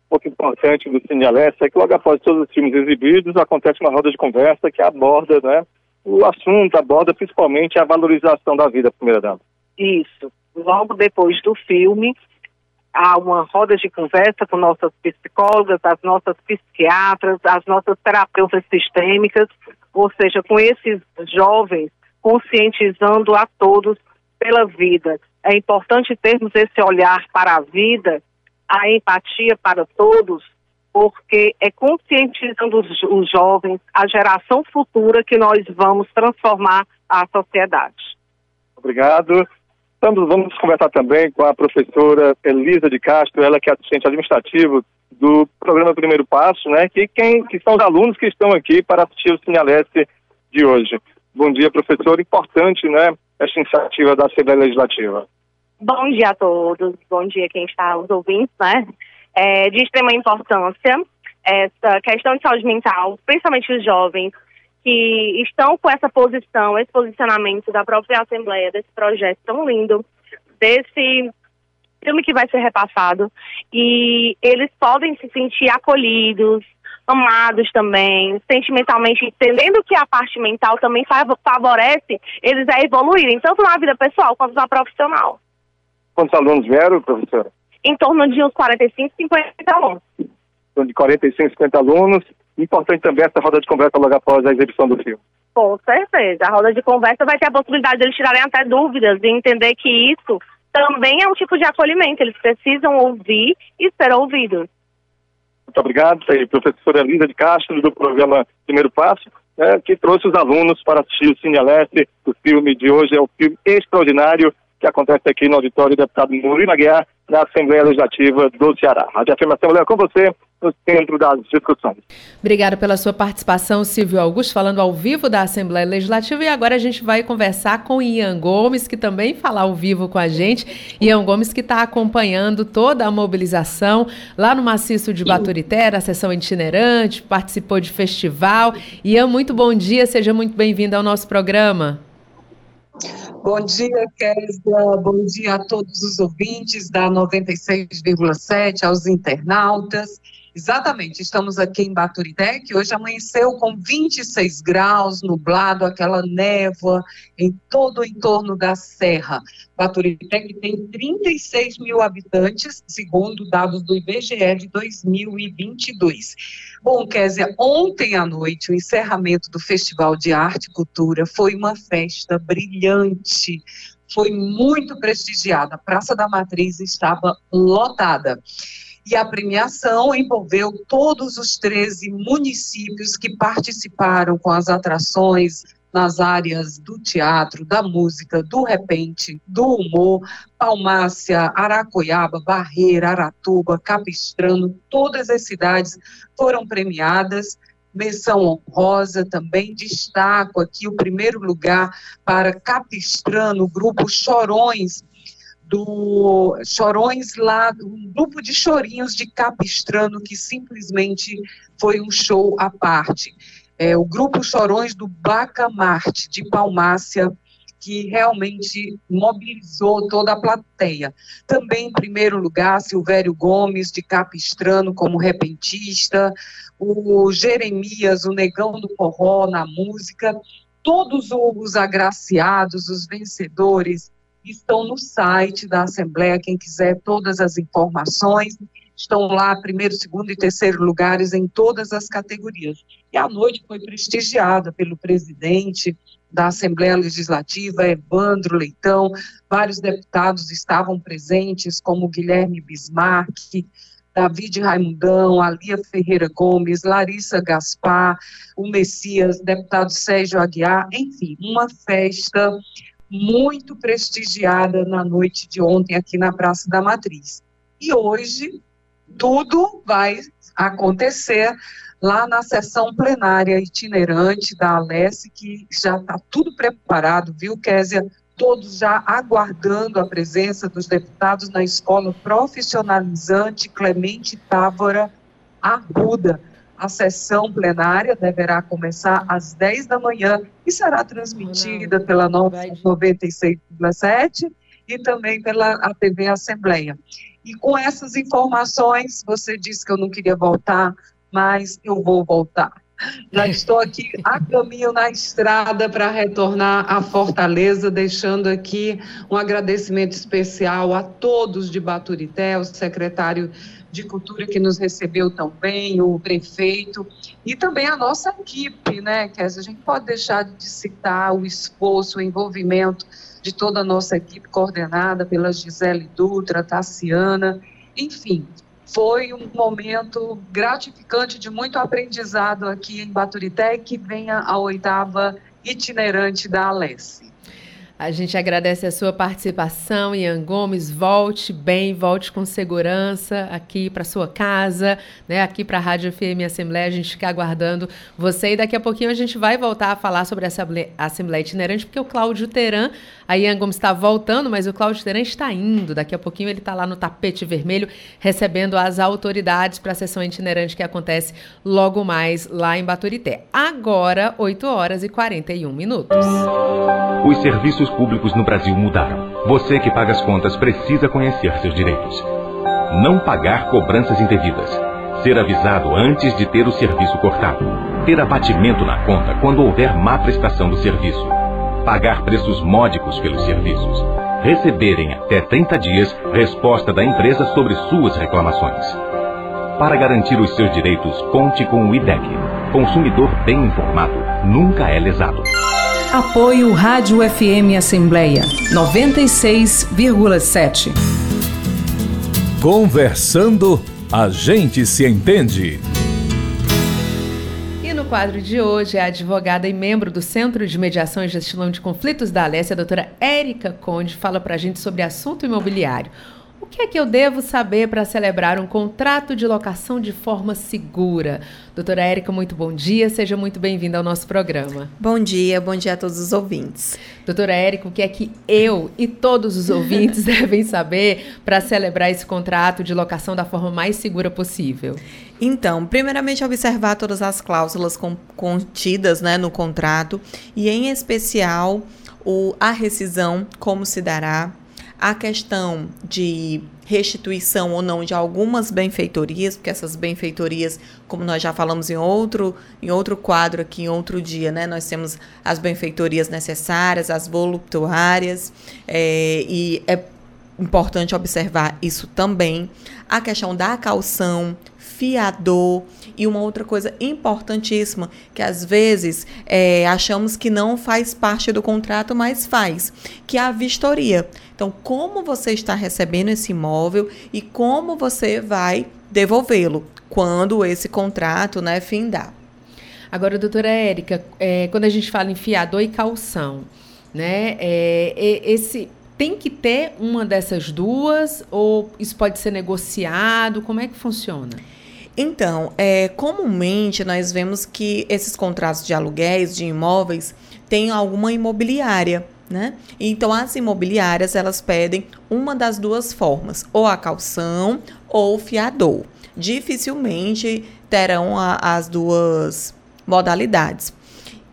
Um pouco importante do Cine Alessa é que logo após todos os filmes exibidos, acontece uma roda de conversa que aborda né, o assunto, aborda principalmente a valorização da vida, primeira dama. Isso. Logo depois do filme, há uma roda de conversa com nossas psicólogas, as nossas psiquiatras, as nossas terapeutas sistêmicas, ou seja, com esses jovens conscientizando a todos pela vida. É importante termos esse olhar para a vida, a empatia para todos, porque é conscientizando os, os jovens, a geração futura, que nós vamos transformar a sociedade. Obrigado. Estamos, vamos conversar também com a professora Elisa de Castro, ela que é assistente administrativo do programa Primeiro Passo, né? Que, quem, que são os alunos que estão aqui para assistir o Sinaleste de hoje. Bom dia, professor. Importante, né? Esta iniciativa da Assembleia Legislativa. Bom dia a todos. Bom dia quem está os ouvintes, né? É de extrema importância essa questão de saúde mental, principalmente os jovens, que estão com essa posição, esse posicionamento da própria Assembleia, desse projeto tão lindo, desse filme que vai ser repassado, e eles podem se sentir acolhidos, amados também, sentimentalmente, entendendo que a parte mental também favorece eles a evoluírem, tanto na vida pessoal quanto na profissional. Quantos alunos vieram, professora? Em torno de uns 45, 50 alunos. Então, de 45, 50 alunos, importante também essa roda de conversa logo após a exibição do filme. Com certeza. A roda de conversa vai ter a possibilidade de eles tirarem até dúvidas e entender que isso também é um tipo de acolhimento. Eles precisam ouvir e ser ouvidos. Muito obrigado. Aí, professora Elisa de Castro, do programa Primeiro Passo, né, que trouxe os alunos para assistir o Cine Aleste. O filme de hoje é um filme extraordinário que acontece aqui no auditório do deputado Murilo Aguiar, na Assembleia Legislativa do Ceará. Rádio Afirmação Assembleia com você no centro das discussões. Obrigada pela sua participação, Silvio Augusto, falando ao vivo da Assembleia Legislativa. E agora a gente vai conversar com Ian Gomes, que também fala ao vivo com a gente. Ian Gomes, que está acompanhando toda a mobilização lá no maciço de Baturité, a sessão itinerante, participou de festival. Ian, muito bom dia, seja muito bem-vindo ao nosso programa. Bom dia, Kézia. Bom dia a todos os ouvintes da 96,7, aos internautas. Exatamente, estamos aqui em Baturité, que hoje amanheceu com 26 graus, nublado, aquela névoa em todo o entorno da serra. Baturité que tem 36 mil habitantes, segundo dados do IBGE de 2022. Bom, Kézia, ontem à noite, o encerramento do Festival de Arte e Cultura foi uma festa brilhante, foi muito prestigiada. A Praça da Matriz estava lotada. E a premiação envolveu todos os 13 municípios que participaram com as atrações nas áreas do teatro, da música, do repente, do humor, Palmácia, Aracoiaba, Barreira, Aratuba, Capistrano, todas as cidades foram premiadas. Menção honrosa também destaco aqui o primeiro lugar para Capistrano, grupo Chorões, do Chorões lá, um grupo de chorinhos de Capistrano que simplesmente foi um show à parte. É, o grupo Chorões do Bacamarte, de Palmácia, que realmente mobilizou toda a plateia. Também, em primeiro lugar, Silvério Gomes, de Capistrano, como repentista, o Jeremias, o Negão do Forró, na música, todos os agraciados, os vencedores, estão no site da Assembleia, quem quiser todas as informações, estão lá primeiro, segundo e terceiro lugares em todas as categorias. E a noite foi prestigiada pelo presidente da Assembleia Legislativa, Evandro Leitão, vários deputados estavam presentes, como Guilherme Bismarck, David Raimundão, Alia Ferreira Gomes, Larissa Gaspar, o Messias, deputado Sérgio Aguiar, enfim, uma festa muito prestigiada na noite de ontem aqui na Praça da Matriz. E hoje tudo vai acontecer lá na sessão plenária itinerante da Alesse, que já está tudo preparado, viu, Késia? Todos já aguardando a presença dos deputados na escola profissionalizante Clemente Távora Arruda a sessão plenária deverá começar às 10 da manhã e será transmitida pela 96,7 e também pela a TV Assembleia. E com essas informações, você disse que eu não queria voltar, mas eu vou voltar. Já estou aqui [laughs] a caminho na estrada para retornar à Fortaleza, deixando aqui um agradecimento especial a todos de Baturité, o secretário de Cultura que nos recebeu tão bem, o prefeito, e também a nossa equipe, né, que a gente pode deixar de citar o esforço, o envolvimento de toda a nossa equipe coordenada pela Gisele Dutra, Tassiana, enfim, foi um momento gratificante de muito aprendizado aqui em Baturité, que venha a oitava itinerante da Alesse. A gente agradece a sua participação, Ian Gomes. Volte bem, volte com segurança aqui para sua casa, né? Aqui para a Rádio FM Assembleia. A gente fica aguardando você e daqui a pouquinho a gente vai voltar a falar sobre a Assembleia Itinerante, porque o Cláudio Teran, a Ian Gomes está voltando, mas o Cláudio Teran está indo. Daqui a pouquinho ele está lá no tapete vermelho recebendo as autoridades para a sessão itinerante que acontece logo mais lá em Baturité. Agora, 8 horas e 41 minutos. Os serviços públicos no Brasil mudaram. Você que paga as contas precisa conhecer seus direitos. Não pagar cobranças indevidas. Ser avisado antes de ter o serviço cortado. Ter abatimento na conta quando houver má prestação do serviço. Pagar preços módicos pelos serviços. Receberem até 30 dias resposta da empresa sobre suas reclamações. Para garantir os seus direitos, conte com o IDEC. Consumidor bem informado nunca é lesado. Apoio Rádio FM Assembleia 96,7. Conversando, a gente se entende. No quadro de hoje, a advogada e membro do Centro de Mediação e Gestão de Conflitos da Alessia, a doutora Érica Conde, fala para a gente sobre assunto imobiliário. O que é que eu devo saber para celebrar um contrato de locação de forma segura? Doutora Érica, muito bom dia, seja muito bem-vinda ao nosso programa. Bom dia, bom dia a todos os ouvintes. Doutora Érica, o que é que eu e todos os ouvintes [laughs] devem saber para celebrar esse contrato de locação da forma mais segura possível? Então, primeiramente, observar todas as cláusulas contidas né, no contrato e, em especial, o, a rescisão, como se dará, a questão de restituição ou não de algumas benfeitorias, porque essas benfeitorias, como nós já falamos em outro, em outro quadro aqui, em outro dia, né? Nós temos as benfeitorias necessárias, as voluptuárias, é, e é importante observar isso também. A questão da calção, fiador e uma outra coisa importantíssima que às vezes é, achamos que não faz parte do contrato, mas faz, que é a vistoria. Então, como você está recebendo esse imóvel e como você vai devolvê-lo quando esse contrato, né, findar. Agora, doutora Érica, é, quando a gente fala em fiador e calção, né, é, esse tem que ter uma dessas duas ou isso pode ser negociado? Como é que funciona? Então, é, comumente nós vemos que esses contratos de aluguéis de imóveis têm alguma imobiliária. Né? Então, as imobiliárias elas pedem uma das duas formas, ou a calção ou o fiador. Dificilmente terão a, as duas modalidades.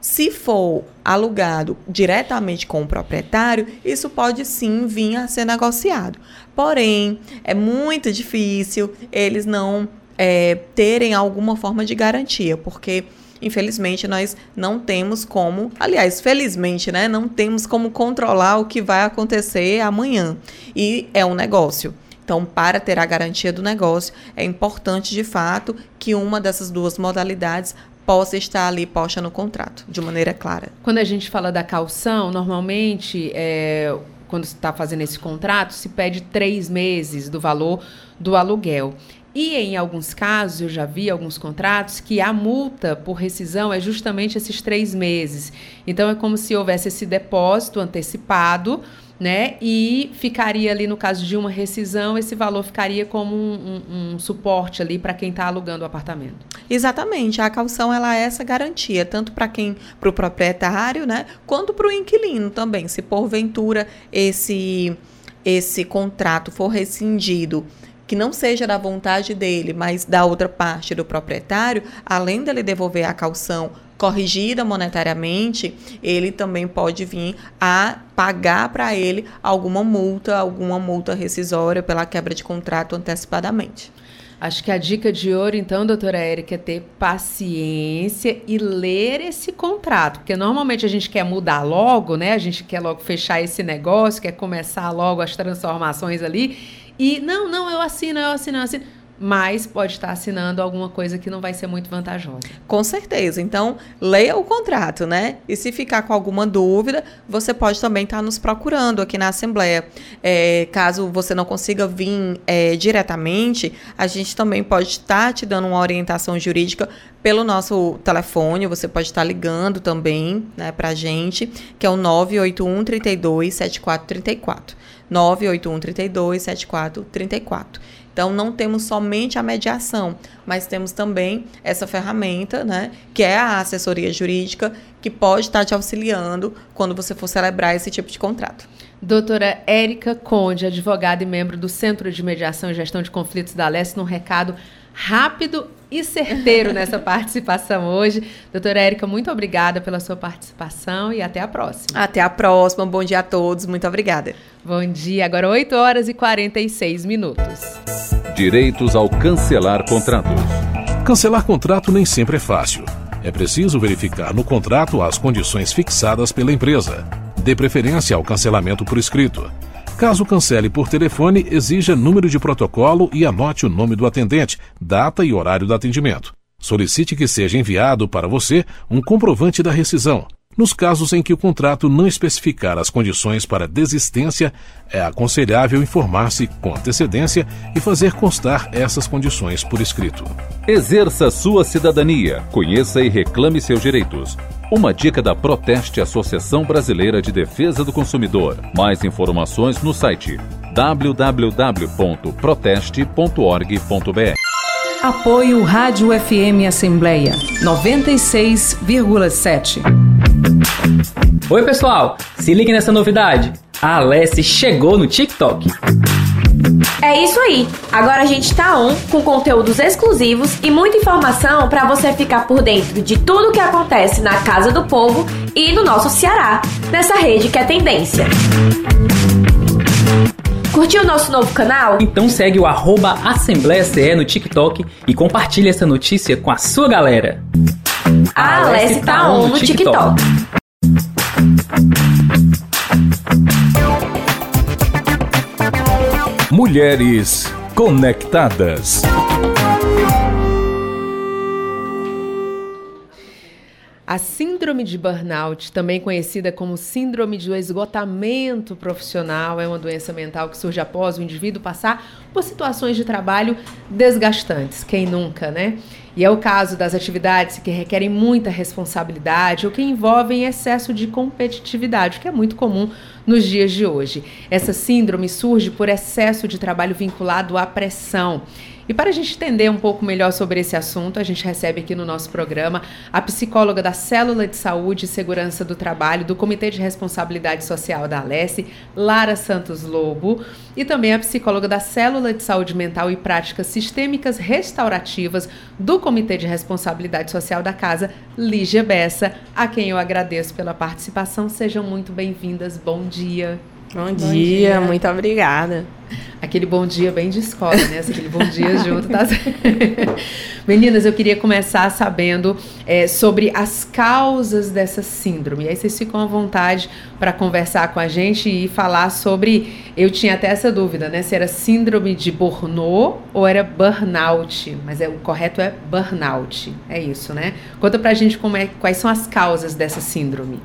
Se for alugado diretamente com o proprietário, isso pode sim vir a ser negociado. Porém, é muito difícil eles não é, terem alguma forma de garantia, porque infelizmente nós não temos como, aliás, felizmente, né, não temos como controlar o que vai acontecer amanhã. E é um negócio. Então, para ter a garantia do negócio, é importante de fato que uma dessas duas modalidades possa estar ali posta no contrato, de maneira clara. Quando a gente fala da calção, normalmente, é, quando se está fazendo esse contrato, se pede três meses do valor do aluguel. E em alguns casos, eu já vi alguns contratos que a multa por rescisão é justamente esses três meses. Então é como se houvesse esse depósito antecipado, né? E ficaria ali, no caso de uma rescisão, esse valor ficaria como um, um, um suporte ali para quem está alugando o apartamento. Exatamente. A calção ela é essa garantia, tanto para quem, para o proprietário, né? Quanto para o inquilino também. Se porventura esse esse contrato for rescindido que não seja da vontade dele, mas da outra parte do proprietário, além dele devolver a calção corrigida monetariamente, ele também pode vir a pagar para ele alguma multa, alguma multa rescisória pela quebra de contrato antecipadamente. Acho que a dica de ouro, então, doutora Érica, é ter paciência e ler esse contrato. Porque normalmente a gente quer mudar logo, né? A gente quer logo fechar esse negócio, quer começar logo as transformações ali. E não, não, eu assino, eu assino, eu assino. Mas pode estar assinando alguma coisa que não vai ser muito vantajosa. Com certeza. Então, leia o contrato, né? E se ficar com alguma dúvida, você pode também estar nos procurando aqui na Assembleia. É, caso você não consiga vir é, diretamente, a gente também pode estar te dando uma orientação jurídica pelo nosso telefone, você pode estar ligando também né, para a gente, que é o 981 32 7434. 981 32 7434. Então, não temos somente a mediação, mas temos também essa ferramenta, né, que é a assessoria jurídica, que pode estar te auxiliando quando você for celebrar esse tipo de contrato. Doutora Érica Conde, advogada e membro do Centro de Mediação e Gestão de Conflitos da Leste, num recado rápido e certeiro nessa [laughs] participação hoje. Doutora Érica, muito obrigada pela sua participação e até a próxima. Até a próxima. Bom dia a todos. Muito obrigada. Bom dia. Agora 8 horas e 46 minutos. Direitos ao cancelar contratos. Cancelar contrato nem sempre é fácil. É preciso verificar no contrato as condições fixadas pela empresa. Dê preferência ao cancelamento por escrito. Caso cancele por telefone, exija número de protocolo e anote o nome do atendente, data e horário do atendimento. Solicite que seja enviado para você um comprovante da rescisão. Nos casos em que o contrato não especificar as condições para desistência, é aconselhável informar-se com antecedência e fazer constar essas condições por escrito. Exerça sua cidadania, conheça e reclame seus direitos. Uma dica da Proteste Associação Brasileira de Defesa do Consumidor. Mais informações no site www.proteste.org.br. Apoio Rádio FM Assembleia 96,7. Oi, pessoal, se ligue nessa novidade. A Alessi chegou no TikTok. É isso aí. Agora a gente tá on com conteúdos exclusivos e muita informação para você ficar por dentro de tudo que acontece na Casa do Povo e no nosso Ceará, nessa rede que é tendência. Curtiu o nosso novo canal? Então segue o arroba Assembleia CE no TikTok e compartilha essa notícia com a sua galera. A Alessi tá on no TikTok. Mulheres conectadas. A síndrome de burnout, também conhecida como síndrome do esgotamento profissional, é uma doença mental que surge após o indivíduo passar por situações de trabalho desgastantes. Quem nunca, né? E é o caso das atividades que requerem muita responsabilidade ou que envolvem excesso de competitividade, que é muito comum nos dias de hoje. Essa síndrome surge por excesso de trabalho vinculado à pressão. E para a gente entender um pouco melhor sobre esse assunto, a gente recebe aqui no nosso programa a psicóloga da Célula de Saúde e Segurança do Trabalho do Comitê de Responsabilidade Social da Alesse, Lara Santos Lobo, e também a psicóloga da Célula de Saúde Mental e Práticas Sistêmicas Restaurativas do Comitê de Responsabilidade Social da Casa, Lígia Bessa, a quem eu agradeço pela participação. Sejam muito bem-vindas. Bom dia. Bom, bom dia, dia, muito obrigada. Aquele bom dia bem de escola, né? Aquele bom dia junto, tá? [laughs] Meninas, eu queria começar sabendo é, sobre as causas dessa síndrome. E aí vocês ficam à vontade para conversar com a gente e falar sobre. Eu tinha até essa dúvida, né? Se era síndrome de Burnout ou era burnout. Mas é, o correto é burnout. É isso, né? Conta pra gente como é, quais são as causas dessa síndrome.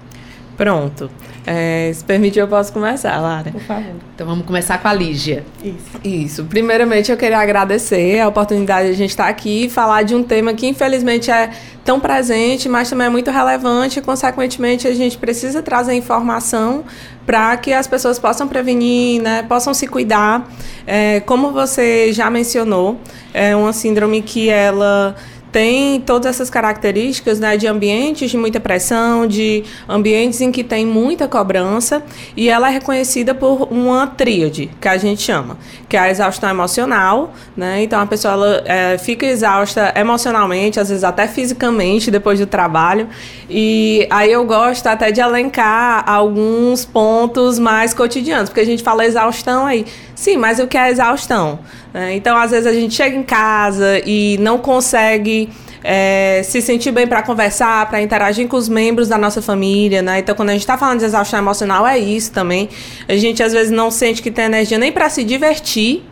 Pronto. É, se permitir, eu posso começar, Lara. Por favor. Então vamos começar com a Lígia. Isso. Isso. Primeiramente, eu queria agradecer a oportunidade de a gente estar aqui e falar de um tema que, infelizmente, é tão presente, mas também é muito relevante e, consequentemente, a gente precisa trazer informação para que as pessoas possam prevenir, né, possam se cuidar. É, como você já mencionou, é uma síndrome que ela tem todas essas características né, de ambientes de muita pressão, de ambientes em que tem muita cobrança, e ela é reconhecida por uma tríade, que a gente chama, que é a exaustão emocional, né? Então a pessoa ela, é, fica exausta emocionalmente, às vezes até fisicamente depois do trabalho. E aí eu gosto até de elencar alguns pontos mais cotidianos, porque a gente fala exaustão aí. Sim, mas o que é exaustão? É, então, às vezes, a gente chega em casa e não consegue é, se sentir bem para conversar, para interagir com os membros da nossa família, né? Então, quando a gente está falando de exaustão emocional, é isso também. A gente, às vezes, não sente que tem energia nem para se divertir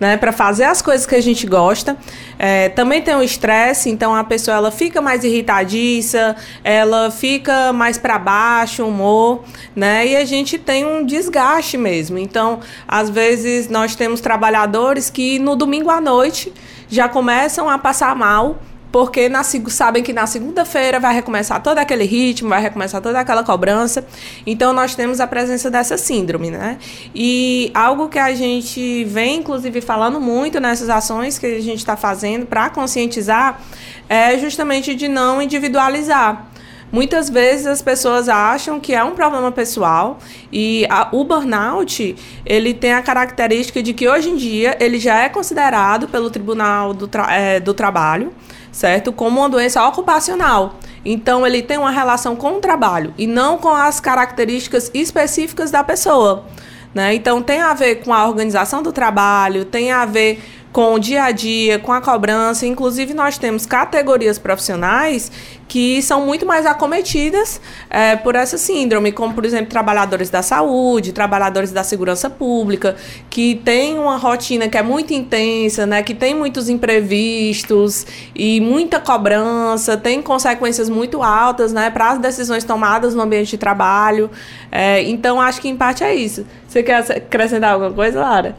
né, para fazer as coisas que a gente gosta. É, também tem o estresse, então a pessoa ela fica mais irritadiça, ela fica mais para baixo, humor, né? E a gente tem um desgaste mesmo. Então, às vezes nós temos trabalhadores que no domingo à noite já começam a passar mal porque na, sabem que na segunda-feira vai recomeçar todo aquele ritmo, vai recomeçar toda aquela cobrança. Então, nós temos a presença dessa síndrome, né? E algo que a gente vem, inclusive, falando muito nessas ações que a gente está fazendo para conscientizar é justamente de não individualizar. Muitas vezes as pessoas acham que é um problema pessoal e a, o burnout ele tem a característica de que hoje em dia ele já é considerado pelo Tribunal do, tra é, do Trabalho certo? Como uma doença ocupacional. Então, ele tem uma relação com o trabalho e não com as características específicas da pessoa. Né? Então, tem a ver com a organização do trabalho, tem a ver com o dia a dia, com a cobrança. Inclusive, nós temos categorias profissionais que são muito mais acometidas é, por essa síndrome, como, por exemplo, trabalhadores da saúde, trabalhadores da segurança pública, que têm uma rotina que é muito intensa, né, que tem muitos imprevistos e muita cobrança, tem consequências muito altas né, para as decisões tomadas no ambiente de trabalho. É, então, acho que em parte é isso. Você quer acrescentar alguma coisa, Lara?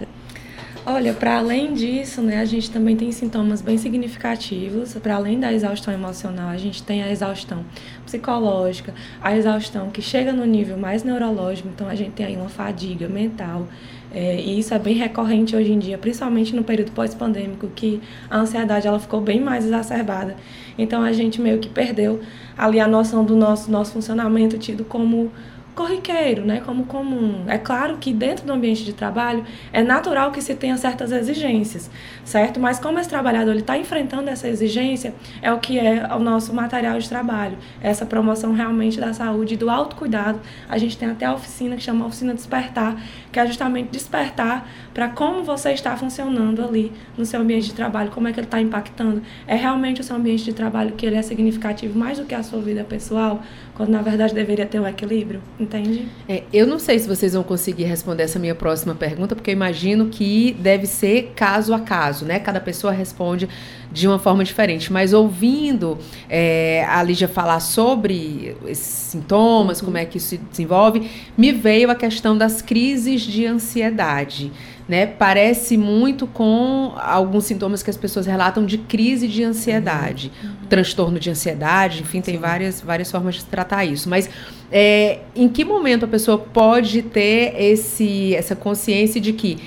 Olha, para além disso, né, a gente também tem sintomas bem significativos. Para além da exaustão emocional, a gente tem a exaustão psicológica, a exaustão que chega no nível mais neurológico. Então, a gente tem aí uma fadiga mental. É, e isso é bem recorrente hoje em dia, principalmente no período pós-pandêmico, que a ansiedade ela ficou bem mais exacerbada. Então, a gente meio que perdeu ali a noção do nosso, nosso funcionamento tido como corriqueiro, né, como comum. É claro que dentro do ambiente de trabalho é natural que se tenha certas exigências, certo? Mas como esse trabalhador está enfrentando essa exigência, é o que é o nosso material de trabalho, essa promoção realmente da saúde e do autocuidado. A gente tem até a oficina que chama Oficina Despertar, que é justamente despertar para como você está funcionando ali no seu ambiente de trabalho, como é que ele está impactando. É realmente o seu ambiente de trabalho que ele é significativo mais do que a sua vida pessoal, quando na verdade deveria ter um equilíbrio, entende? É, eu não sei se vocês vão conseguir responder essa minha próxima pergunta, porque eu imagino que deve ser caso a caso, né? Cada pessoa responde de uma forma diferente. Mas ouvindo é, a Lígia falar sobre esses sintomas, uhum. como é que isso se desenvolve, me veio a questão das crises de ansiedade né? Parece muito com alguns sintomas que as pessoas relatam de crise de ansiedade, uhum. transtorno de ansiedade, enfim, tem várias, várias formas de tratar isso. Mas é, em que momento a pessoa pode ter esse, essa consciência de que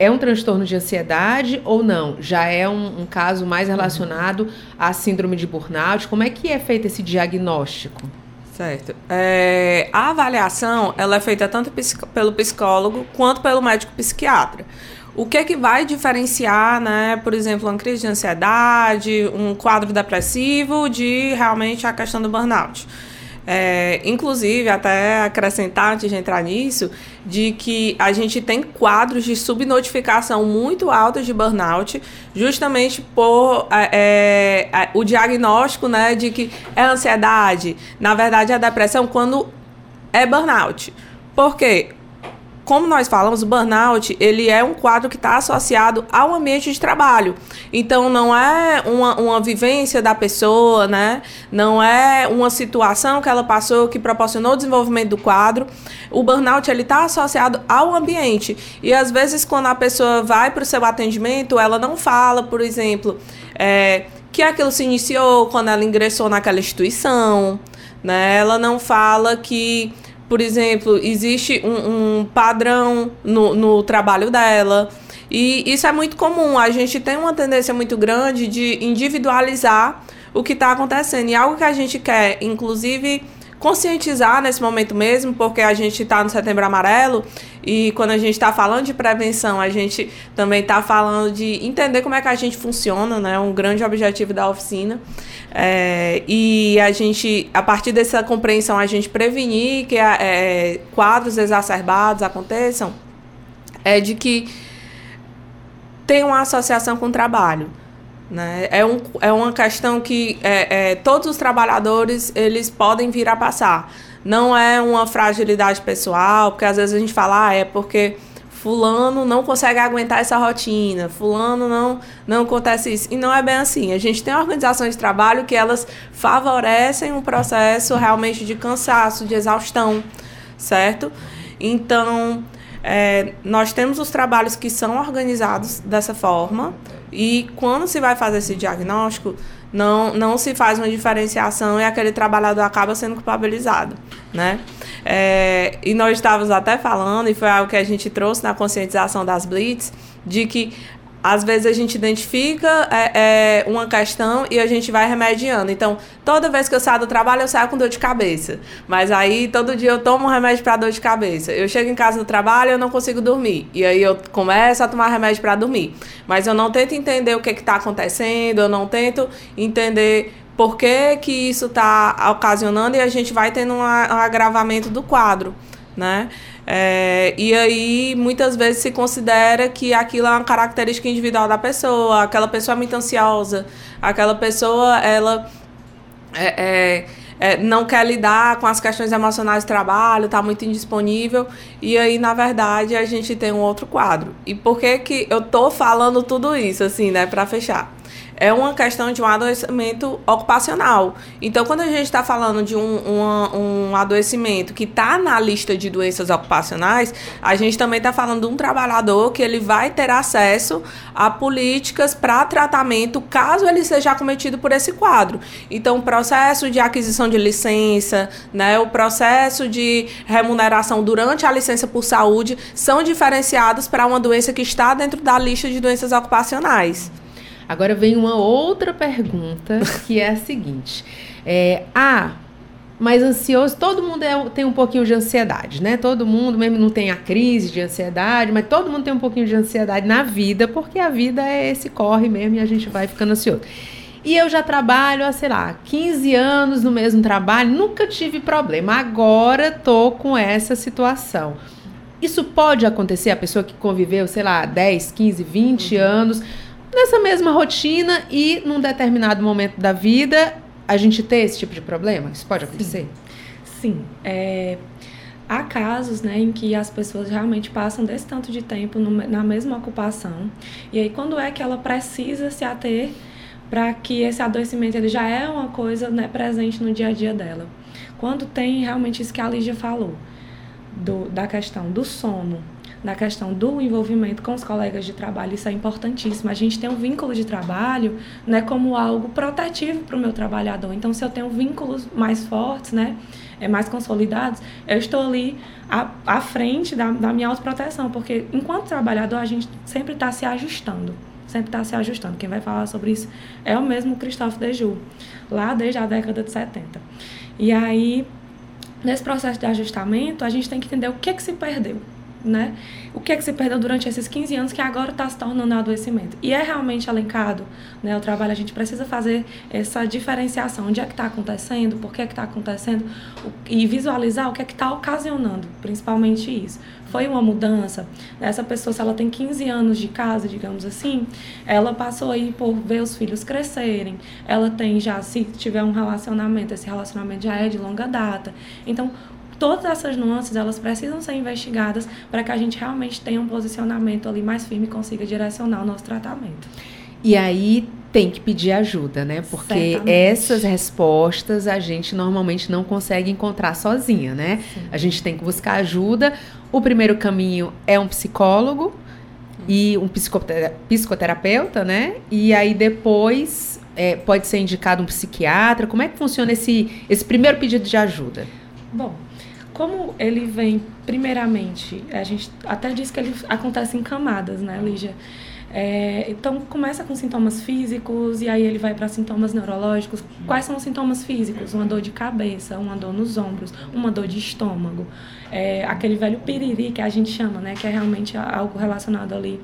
é um transtorno de ansiedade ou não? Já é um, um caso mais relacionado à síndrome de burnout? Como é que é feito esse diagnóstico? Certo. É, a avaliação ela é feita tanto pelo psicólogo quanto pelo médico psiquiatra. O que é que vai diferenciar, né, por exemplo, uma crise de ansiedade, um quadro depressivo de realmente a questão do burnout? É, inclusive, até acrescentar antes de entrar nisso, de que a gente tem quadros de subnotificação muito altos de burnout, justamente por é, é, o diagnóstico né, de que é ansiedade, na verdade é depressão, quando é burnout. Por quê? Como nós falamos, o burnout, ele é um quadro que está associado ao ambiente de trabalho. Então, não é uma, uma vivência da pessoa, né? Não é uma situação que ela passou que proporcionou o desenvolvimento do quadro. O burnout, ele está associado ao ambiente. E, às vezes, quando a pessoa vai para o seu atendimento, ela não fala, por exemplo, é, que aquilo se iniciou quando ela ingressou naquela instituição, né? Ela não fala que por exemplo, existe um, um padrão no, no trabalho dela. E isso é muito comum. A gente tem uma tendência muito grande de individualizar o que está acontecendo. E algo que a gente quer, inclusive conscientizar nesse momento mesmo, porque a gente está no Setembro Amarelo e quando a gente está falando de prevenção, a gente também está falando de entender como é que a gente funciona, né? Um grande objetivo da oficina. É, e a gente, a partir dessa compreensão, a gente prevenir que é, quadros exacerbados aconteçam, é de que tem uma associação com o trabalho. Né? É, um, é uma questão que é, é, todos os trabalhadores eles podem vir a passar. Não é uma fragilidade pessoal, porque às vezes a gente fala, ah, é porque fulano não consegue aguentar essa rotina, fulano não não acontece isso. E não é bem assim. A gente tem organizações de trabalho que elas favorecem um processo realmente de cansaço, de exaustão, certo? Então, é, nós temos os trabalhos que são organizados dessa forma e quando se vai fazer esse diagnóstico, não, não se faz uma diferenciação e aquele trabalhador acaba sendo culpabilizado, né? É, e nós estávamos até falando, e foi algo que a gente trouxe na conscientização das Blitz, de que às vezes a gente identifica é, é, uma questão e a gente vai remediando. Então, toda vez que eu saio do trabalho, eu saio com dor de cabeça. Mas aí, todo dia eu tomo um remédio para dor de cabeça. Eu chego em casa do trabalho, eu não consigo dormir. E aí eu começo a tomar remédio para dormir. Mas eu não tento entender o que está acontecendo, eu não tento entender por que, que isso está ocasionando e a gente vai tendo um, um agravamento do quadro, né? É, e aí, muitas vezes se considera que aquilo é uma característica individual da pessoa, aquela pessoa é muito ansiosa, aquela pessoa, ela é, é, é não quer lidar com as questões emocionais do trabalho, está muito indisponível, e aí, na verdade, a gente tem um outro quadro. E por que que eu tô falando tudo isso, assim, né, para fechar? É uma questão de um adoecimento ocupacional. Então, quando a gente está falando de um, um, um adoecimento que está na lista de doenças ocupacionais, a gente também está falando de um trabalhador que ele vai ter acesso a políticas para tratamento caso ele seja acometido por esse quadro. Então, o processo de aquisição de licença, né, o processo de remuneração durante a licença por saúde são diferenciados para uma doença que está dentro da lista de doenças ocupacionais. Agora vem uma outra pergunta que é a seguinte: é, há mais ansioso. Todo mundo é, tem um pouquinho de ansiedade, né? Todo mundo, mesmo não tem a crise de ansiedade, mas todo mundo tem um pouquinho de ansiedade na vida, porque a vida é esse corre mesmo e a gente vai ficando ansioso. E eu já trabalho há, sei lá, 15 anos no mesmo trabalho, nunca tive problema. Agora tô com essa situação. Isso pode acontecer a pessoa que conviveu, sei lá, 10, 15, 20 uhum. anos nessa mesma rotina e num determinado momento da vida a gente ter esse tipo de problema? Isso pode acontecer? Sim. Sim. É, há casos né, em que as pessoas realmente passam desse tanto de tempo no, na mesma ocupação. E aí, quando é que ela precisa se ater para que esse adoecimento ele já é uma coisa né, presente no dia a dia dela? Quando tem realmente isso que a Lígia falou, do, da questão do sono, na questão do envolvimento com os colegas de trabalho, isso é importantíssimo. A gente tem um vínculo de trabalho né, como algo protetivo para o meu trabalhador. Então, se eu tenho vínculos mais fortes, né, é, mais consolidados, eu estou ali à, à frente da, da minha autoproteção, porque enquanto trabalhador, a gente sempre está se ajustando sempre está se ajustando. Quem vai falar sobre isso é o mesmo Christophe Dejoux, lá desde a década de 70. E aí, nesse processo de ajustamento, a gente tem que entender o que, que se perdeu né? O que é que se perdeu durante esses 15 anos que agora está se tornando adoecimento? E é realmente alencado, né? O trabalho, a gente precisa fazer essa diferenciação. Onde é que está acontecendo? Por que é que está acontecendo? E visualizar o que é que está ocasionando, principalmente isso. Foi uma mudança? Essa pessoa, se ela tem 15 anos de casa, digamos assim, ela passou aí por ver os filhos crescerem. Ela tem já, se tiver um relacionamento, esse relacionamento já é de longa data. Então, todas essas nuances elas precisam ser investigadas para que a gente realmente tenha um posicionamento ali mais firme e consiga direcionar o nosso tratamento. E aí tem que pedir ajuda, né? Porque Certamente. essas respostas a gente normalmente não consegue encontrar sozinha, né? Sim. A gente tem que buscar ajuda. O primeiro caminho é um psicólogo e um psicoterapeuta, né? E aí depois é, pode ser indicado um psiquiatra. Como é que funciona esse, esse primeiro pedido de ajuda? Bom, como ele vem, primeiramente, a gente até diz que ele acontece em camadas, né, Lígia? É, então, começa com sintomas físicos e aí ele vai para sintomas neurológicos. Quais são os sintomas físicos? Uma dor de cabeça, uma dor nos ombros, uma dor de estômago. É, aquele velho piriri que a gente chama, né? Que é realmente algo relacionado ali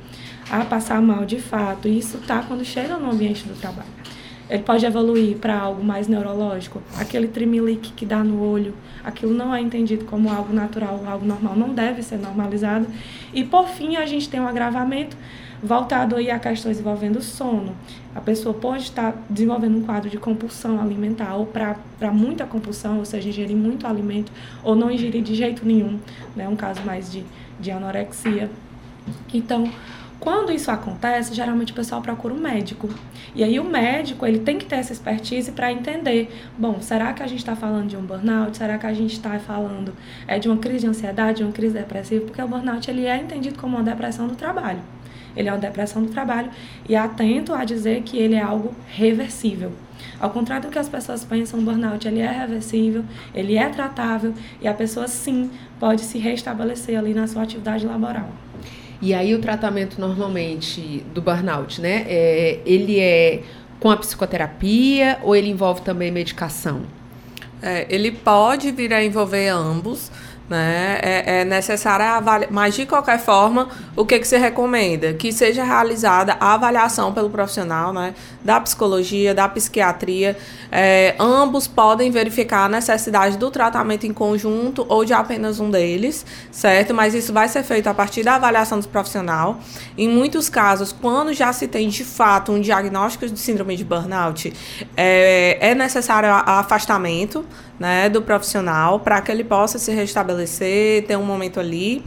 a passar mal de fato. E isso tá quando chega no ambiente do trabalho. Ele pode evoluir para algo mais neurológico, aquele trimilique que dá no olho, aquilo não é entendido como algo natural, algo normal, não deve ser normalizado. E por fim, a gente tem um agravamento voltado aí a questões envolvendo sono. A pessoa pode estar desenvolvendo um quadro de compulsão alimentar ou para muita compulsão, ou seja, ingerir muito alimento ou não ingerir de jeito nenhum, né? Um caso mais de, de anorexia. Então, quando isso acontece, geralmente o pessoal procura um médico. E aí o médico, ele tem que ter essa expertise para entender, bom, será que a gente está falando de um burnout? Será que a gente está falando é, de uma crise de ansiedade, de uma crise depressiva? Porque o burnout ele é entendido como uma depressão do trabalho. Ele é uma depressão do trabalho e é atento a dizer que ele é algo reversível. Ao contrário do que as pessoas pensam, o burnout ele é reversível, ele é tratável e a pessoa sim pode se restabelecer ali na sua atividade laboral. E aí o tratamento normalmente do burnout, né? É, ele é com a psicoterapia ou ele envolve também medicação? É, ele pode vir a envolver ambos, né? É, é necessária avaliar, mas de qualquer forma, o que, que se recomenda? Que seja realizada a avaliação pelo profissional, né? Da psicologia, da psiquiatria. É, ambos podem verificar a necessidade do tratamento em conjunto ou de apenas um deles, certo? Mas isso vai ser feito a partir da avaliação do profissional. Em muitos casos, quando já se tem de fato um diagnóstico de síndrome de burnout, é, é necessário afastamento né, do profissional para que ele possa se restabelecer, ter um momento ali.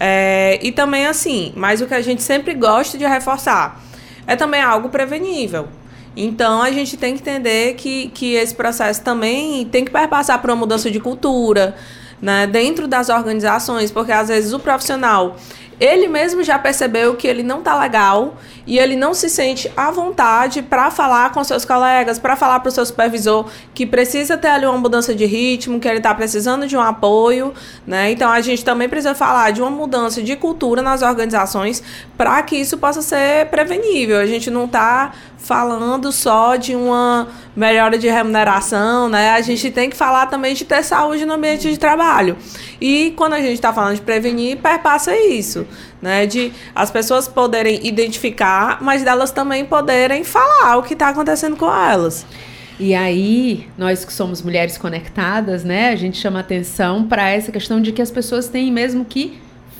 É, e também assim, mas o que a gente sempre gosta de reforçar é também algo prevenível. Então a gente tem que entender que, que esse processo também tem que passar por uma mudança de cultura, né, dentro das organizações, porque às vezes o profissional ele mesmo já percebeu que ele não tá legal e ele não se sente à vontade para falar com seus colegas, para falar para o seu supervisor que precisa ter ali uma mudança de ritmo, que ele está precisando de um apoio, né? Então a gente também precisa falar de uma mudança de cultura nas organizações para que isso possa ser prevenível. A gente não está falando só de uma melhora de remuneração, né? A gente tem que falar também de ter saúde no ambiente de trabalho. E quando a gente está falando de prevenir, perpassa isso, né? De as pessoas poderem identificar, mas delas também poderem falar o que está acontecendo com elas. E aí, nós que somos mulheres conectadas, né, a gente chama atenção para essa questão de que as pessoas têm mesmo que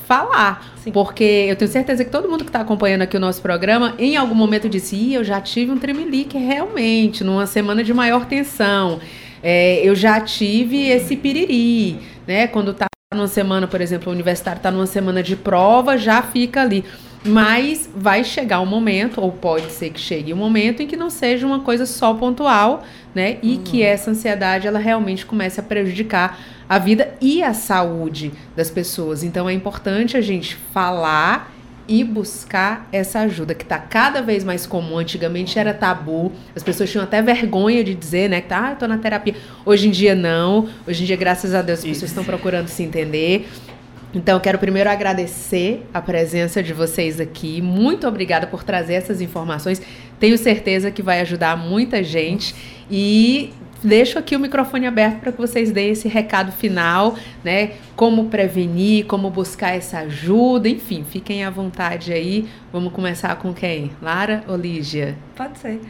falar. Sim. Porque eu tenho certeza que todo mundo que está acompanhando aqui o nosso programa, em algum momento disse: Ih, eu já tive um tremelique realmente, numa semana de maior tensão. É, eu já tive esse piriri, né? Quando tá numa semana, por exemplo, o universitário está numa semana de prova, já fica ali. Mas vai chegar um momento, ou pode ser que chegue um momento, em que não seja uma coisa só pontual, né? E uhum. que essa ansiedade ela realmente comece a prejudicar a vida e a saúde das pessoas. Então é importante a gente falar e buscar essa ajuda, que está cada vez mais comum. Antigamente era tabu, as pessoas tinham até vergonha de dizer, né, que tá, ah, eu tô na terapia. Hoje em dia não, hoje em dia, graças a Deus, as pessoas estão procurando se entender. Então, eu quero primeiro agradecer a presença de vocês aqui. Muito obrigada por trazer essas informações. Tenho certeza que vai ajudar muita gente. E deixo aqui o microfone aberto para que vocês deem esse recado final, né? Como prevenir, como buscar essa ajuda, enfim, fiquem à vontade aí. Vamos começar com quem? Lara ou Lígia? Pode ser.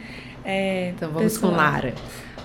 É, então vamos pessoal, com Lara.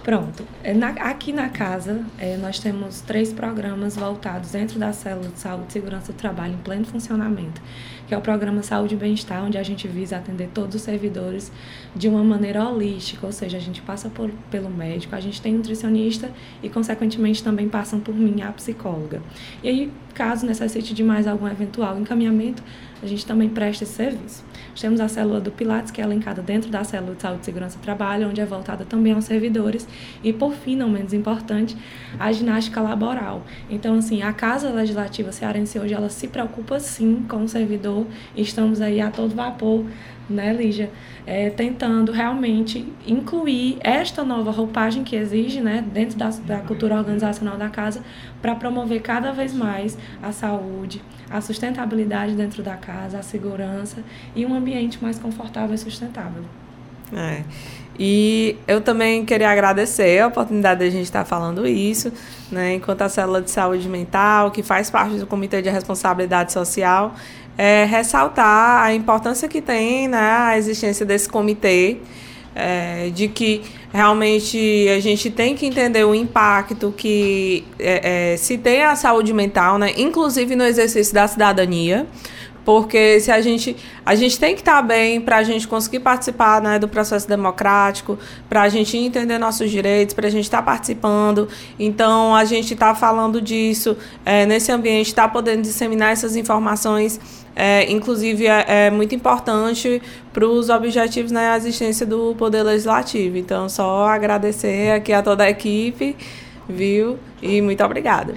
Pronto. É, na, aqui na casa, é, nós temos três programas voltados dentro da célula de saúde e segurança do trabalho em pleno funcionamento, que é o programa Saúde e Bem-Estar, onde a gente visa atender todos os servidores de uma maneira holística, ou seja, a gente passa por, pelo médico, a gente tem nutricionista e, consequentemente, também passam por mim, a psicóloga. E aí, caso necessite de mais algum eventual encaminhamento, a gente também presta esse serviço. Temos a célula do Pilates, que é elencada dentro da célula de saúde e segurança do trabalho, onde é voltada também aos servidores. E, por fim, não menos importante, a ginástica laboral. Então, assim, a Casa Legislativa Cearense hoje, ela se preocupa, sim, com o servidor. Estamos aí a todo vapor, né, Lígia? É, tentando realmente incluir esta nova roupagem que exige né, dentro da, da cultura organizacional da casa para promover cada vez mais a saúde, a sustentabilidade dentro da casa, a segurança e um ambiente mais confortável e sustentável. É. E eu também queria agradecer a oportunidade de a gente estar falando isso, né, enquanto a célula de saúde mental, que faz parte do Comitê de Responsabilidade Social, é, ressaltar a importância que tem né, a existência desse comitê, é, de que realmente a gente tem que entender o impacto que é, é se tem a saúde mental, né, inclusive no exercício da cidadania. Porque se a gente a gente tem que estar bem para a gente conseguir participar né, do processo democrático, para a gente entender nossos direitos, para a gente estar participando. Então a gente está falando disso é, nesse ambiente, está podendo disseminar essas informações. É, inclusive é, é, muito importante para os objetivos na né, existência do Poder Legislativo. Então, só agradecer aqui a toda a equipe, viu? E muito obrigada.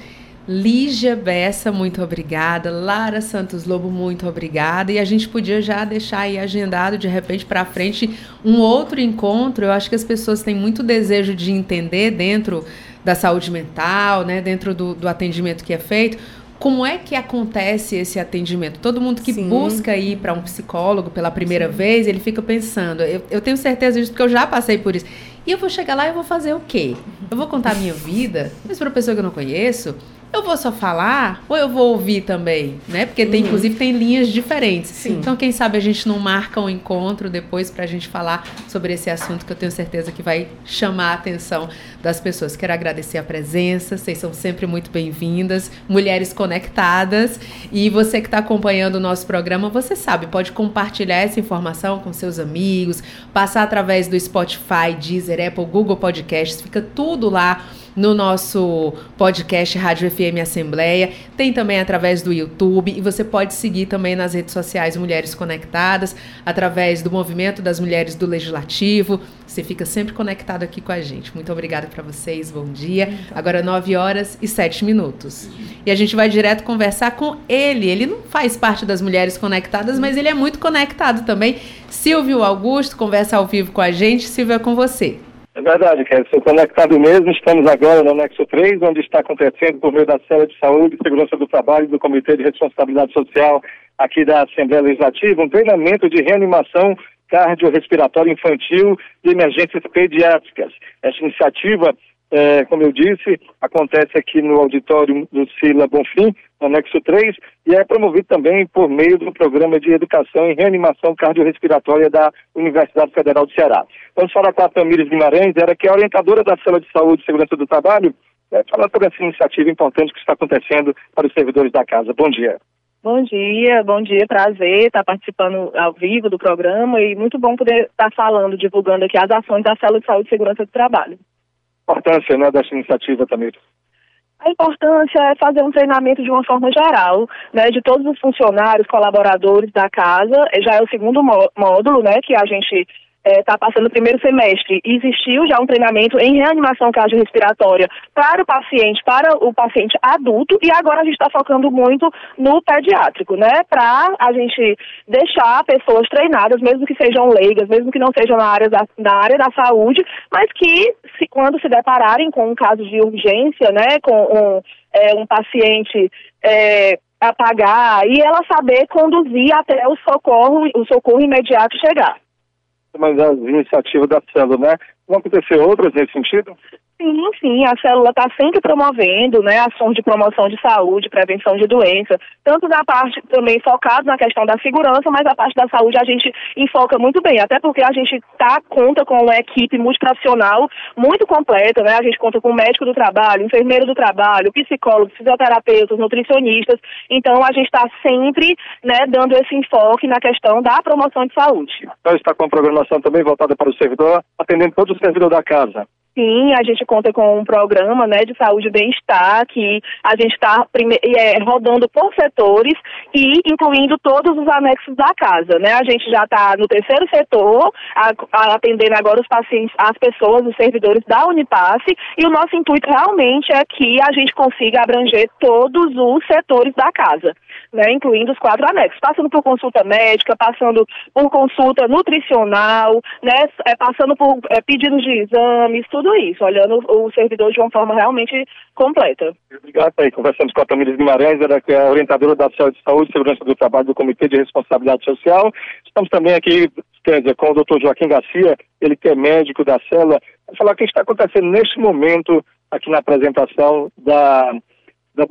Lígia Bessa, muito obrigada. Lara Santos Lobo, muito obrigada. E a gente podia já deixar aí agendado de repente para frente um outro encontro. Eu acho que as pessoas têm muito desejo de entender dentro da saúde mental, né, dentro do, do atendimento que é feito. Como é que acontece esse atendimento? Todo mundo que Sim. busca ir para um psicólogo pela primeira Sim. vez, ele fica pensando. Eu, eu tenho certeza disso porque eu já passei por isso. E eu vou chegar lá e vou fazer o quê? Eu vou contar a minha vida, mas para uma pessoa que eu não conheço, eu vou só falar ou eu vou ouvir também, né? Porque tem, uhum. inclusive tem linhas diferentes. Sim. Então, quem sabe a gente não marca um encontro depois para a gente falar sobre esse assunto que eu tenho certeza que vai chamar a atenção das pessoas. Quero agradecer a presença, vocês são sempre muito bem-vindas, mulheres conectadas. E você que está acompanhando o nosso programa, você sabe, pode compartilhar essa informação com seus amigos, passar através do Spotify, Deezer, Apple, Google Podcasts, fica tudo lá no nosso podcast Rádio FM Assembleia, tem também através do YouTube e você pode seguir também nas redes sociais Mulheres Conectadas, através do Movimento das Mulheres do Legislativo. Você fica sempre conectado aqui com a gente. Muito obrigada para vocês, bom dia. Agora 9 horas e 7 minutos. E a gente vai direto conversar com ele. Ele não faz parte das Mulheres Conectadas, mas ele é muito conectado também. Silvio Augusto conversa ao vivo com a gente. Silvio, é com você. É verdade. Sou conectado mesmo. Estamos agora no anexo 3, onde está acontecendo, por meio da Cela de Saúde e Segurança do Trabalho e do Comitê de Responsabilidade Social aqui da Assembleia Legislativa, um treinamento de reanimação cardiorrespiratória infantil e emergências pediátricas. Essa iniciativa, é, como eu disse, acontece aqui no auditório do Sila Bonfim, anexo 3, e é promovido também por meio do Programa de Educação em Reanimação Cardiorrespiratória da Universidade Federal do Ceará. Vamos falar com a Tamires Guimarães, era que é orientadora da Cela de Saúde e Segurança do Trabalho, é, falar sobre essa iniciativa importante que está acontecendo para os servidores da casa. Bom dia. Bom dia, bom dia, prazer estar participando ao vivo do programa e muito bom poder estar falando, divulgando aqui as ações da Célula de Saúde e Segurança do Trabalho. Importância né, dessa iniciativa também. A importância é fazer um treinamento de uma forma geral, né, de todos os funcionários, colaboradores da casa. Já é o segundo módulo, né, que a gente está é, passando o primeiro semestre, existiu já um treinamento em reanimação cardiorrespiratória para o paciente, para o paciente adulto, e agora a gente está focando muito no pediátrico, né? Para a gente deixar pessoas treinadas, mesmo que sejam leigas, mesmo que não sejam na área da, na área da saúde, mas que se, quando se depararem com um caso de urgência, né? Com um, é, um paciente. É, apagar e ela saber conduzir até o socorro, o socorro imediato chegar mas as iniciativas da célula, né? Vão acontecer outras nesse sentido? Sim, sim, a célula está sempre promovendo né, ações de promoção de saúde, prevenção de doença, tanto na parte também focado na questão da segurança, mas a parte da saúde a gente enfoca muito bem, até porque a gente tá, conta com uma equipe multiprofissional muito completa, né? A gente conta com médico do trabalho, enfermeiro do trabalho, psicólogos, fisioterapeutas, nutricionistas, então a gente está sempre né, dando esse enfoque na questão da promoção de saúde. Então está com a programação também voltada para o servidor, atendendo todos os servidores da casa. Sim, a gente conta com um programa né, de saúde e bem-estar que a gente está é, rodando por setores e incluindo todos os anexos da casa. Né? A gente já está no terceiro setor, a, a, atendendo agora os pacientes, as pessoas, os servidores da Unipasse, e o nosso intuito realmente é que a gente consiga abranger todos os setores da casa né, incluindo os quatro anexos, passando por consulta médica, passando por consulta nutricional, né, é, passando por é, pedidos de exames, tudo isso, olhando o servidor de uma forma realmente completa. Obrigado aí. Conversamos com a Tamires Guimarães, ela que é a orientadora da Saúde e Segurança do Trabalho do Comitê de Responsabilidade Social. Estamos também aqui dizer, com o doutor Joaquim Garcia, ele que é médico da célula, para falar o que está acontecendo neste momento aqui na apresentação da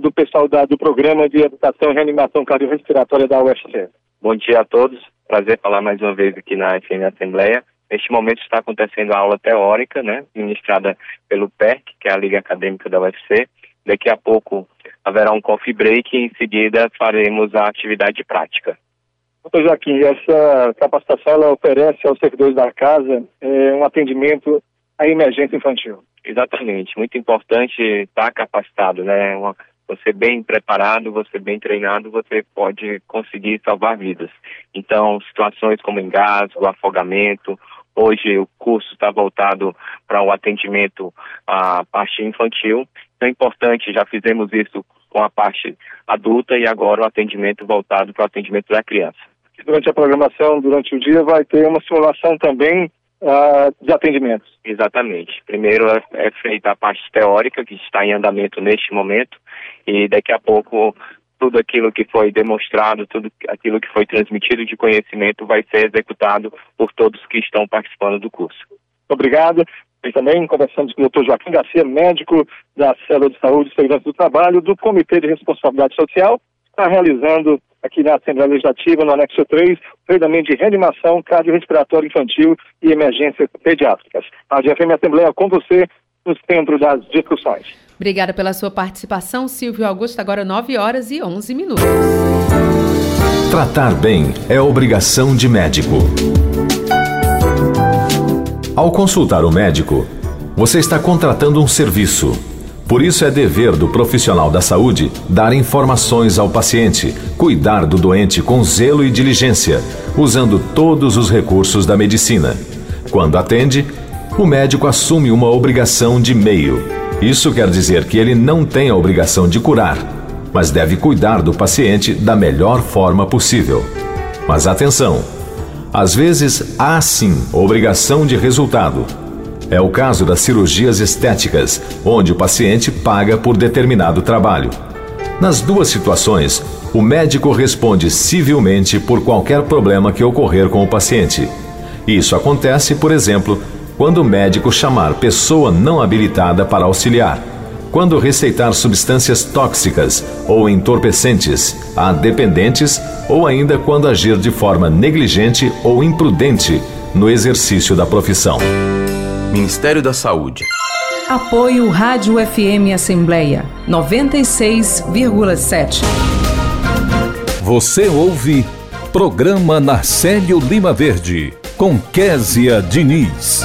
do pessoal da, do Programa de Educação e Reanimação Cardiorrespiratória da UFC. Bom dia a todos, prazer falar mais uma vez aqui na FM Assembleia. Neste momento está acontecendo a aula teórica, né, ministrada pelo PERC, que é a Liga Acadêmica da UFC. Daqui a pouco haverá um coffee break e em seguida faremos a atividade prática. Doutor Joaquim, essa capacitação ela oferece aos servidores da casa é, um atendimento à emergência infantil. Exatamente, muito importante estar capacitado, né? Uma, você bem preparado, você bem treinado, você pode conseguir salvar vidas. Então, situações como engasgo, afogamento, hoje o curso está voltado para o atendimento à parte infantil. Então, é importante, já fizemos isso com a parte adulta e agora o atendimento voltado para o atendimento da criança. Durante a programação, durante o dia, vai ter uma simulação também uh, de atendimentos. Exatamente. Primeiro é, é feita a parte teórica, que está em andamento neste momento, e daqui a pouco tudo aquilo que foi demonstrado, tudo aquilo que foi transmitido de conhecimento vai ser executado por todos que estão participando do curso. Obrigado. E também conversamos com o Dr. Joaquim Garcia, médico da Célula de Saúde e Segurança do Trabalho do Comitê de Responsabilidade Social, está realizando aqui na Assembleia Legislativa, no anexo 3, treinamento de reanimação cardiorrespiratória infantil e emergências pediátricas. A GFM Assembleia com você no centro das discussões. Obrigada pela sua participação, Silvio Augusto. Agora 9 horas e 11 minutos. Tratar bem é obrigação de médico. Ao consultar o médico, você está contratando um serviço Por isso é dever do profissional da saúde dar informações ao paciente, cuidar do doente com zelo e diligência, usando todos os recursos da medicina. Quando atende, o médico assume uma obrigação de meio. Isso quer dizer que ele não tem a obrigação de curar, mas deve cuidar do paciente da melhor forma possível. Mas atenção! Às vezes há sim obrigação de resultado é o caso das cirurgias estéticas, onde o paciente paga por determinado trabalho. Nas duas situações, o médico responde civilmente por qualquer problema que ocorrer com o paciente. Isso acontece, por exemplo, quando o médico chamar pessoa não habilitada para auxiliar, quando receitar substâncias tóxicas ou entorpecentes a dependentes ou ainda quando agir de forma negligente ou imprudente no exercício da profissão. Ministério da Saúde. Apoio Rádio FM Assembleia 96,7. Você ouve Programa Narcélio Lima Verde com Késia Diniz.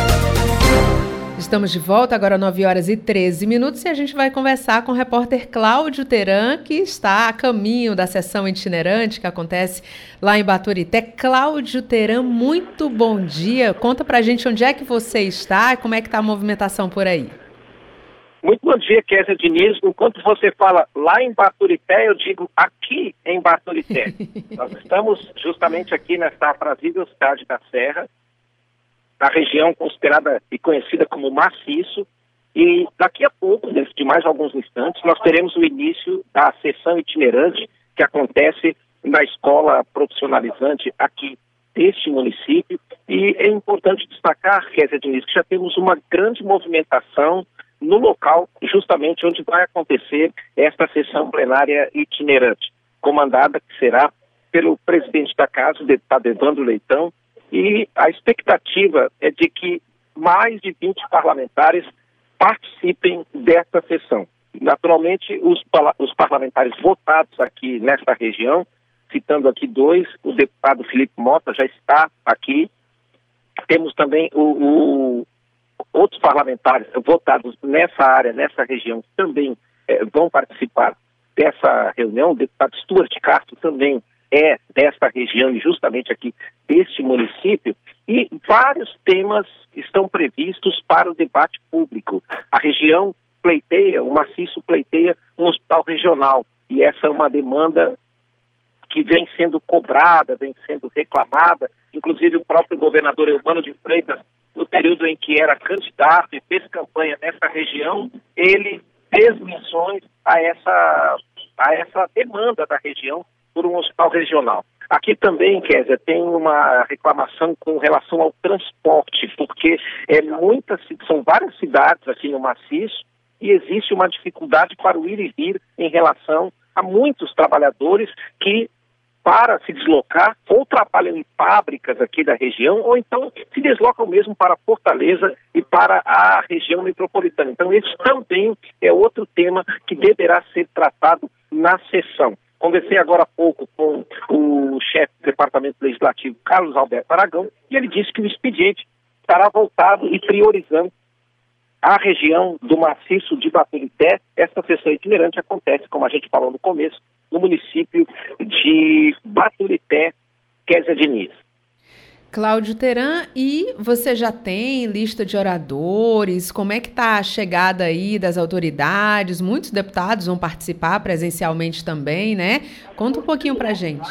Estamos de volta, agora 9 horas e 13 minutos, e a gente vai conversar com o repórter Cláudio Teran, que está a caminho da sessão itinerante que acontece lá em Baturité. Cláudio Teran, muito bom dia. Conta pra gente onde é que você está e como é que está a movimentação por aí. Muito bom dia, Kézia Diniz. Enquanto você fala lá em Baturité, eu digo aqui em Baturité. [laughs] Nós estamos justamente aqui nesta aprazível cidade da Serra, na região considerada e conhecida como maciço. E daqui a pouco, dentro de mais alguns instantes, nós teremos o início da sessão itinerante que acontece na escola profissionalizante aqui deste município. E é importante destacar, Kézia Diniz, que já temos uma grande movimentação no local, justamente onde vai acontecer esta sessão plenária itinerante, comandada que será pelo presidente da casa, deputado Evandro Leitão, e a expectativa é de que mais de 20 parlamentares participem desta sessão. Naturalmente, os, os parlamentares votados aqui nesta região, citando aqui dois, o deputado Felipe Mota já está aqui. Temos também o, o outros parlamentares votados nessa área, nessa região, também eh, vão participar dessa reunião. O deputado Stuart Castro também é desta região e justamente aqui deste município, e vários temas estão previstos para o debate público. A região pleiteia, o maciço pleiteia um hospital regional, e essa é uma demanda que vem sendo cobrada, vem sendo reclamada, inclusive o próprio governador Eumano de Freitas, no período em que era candidato e fez campanha nessa região, ele fez menções a essa, a essa demanda da região por um hospital regional. Aqui também, Kézia, tem uma reclamação com relação ao transporte, porque é muitas, são várias cidades aqui no maciço e existe uma dificuldade para o ir e vir em relação a muitos trabalhadores que para se deslocar, ou trabalham em fábricas aqui da região, ou então se deslocam mesmo para Fortaleza e para a região metropolitana. Então, esse também é outro tema que deverá ser tratado na sessão. Conversei agora há pouco com o chefe do Departamento Legislativo, Carlos Alberto Aragão, e ele disse que o expediente estará voltado e priorizando a região do maciço de Baturité. Esta sessão itinerante acontece, como a gente falou no começo, no município de Baturité, Kézia Diniz. Cláudio Teran, e você já tem lista de oradores? Como é que está a chegada aí das autoridades? Muitos deputados vão participar presencialmente também, né? Conta um pouquinho para gente.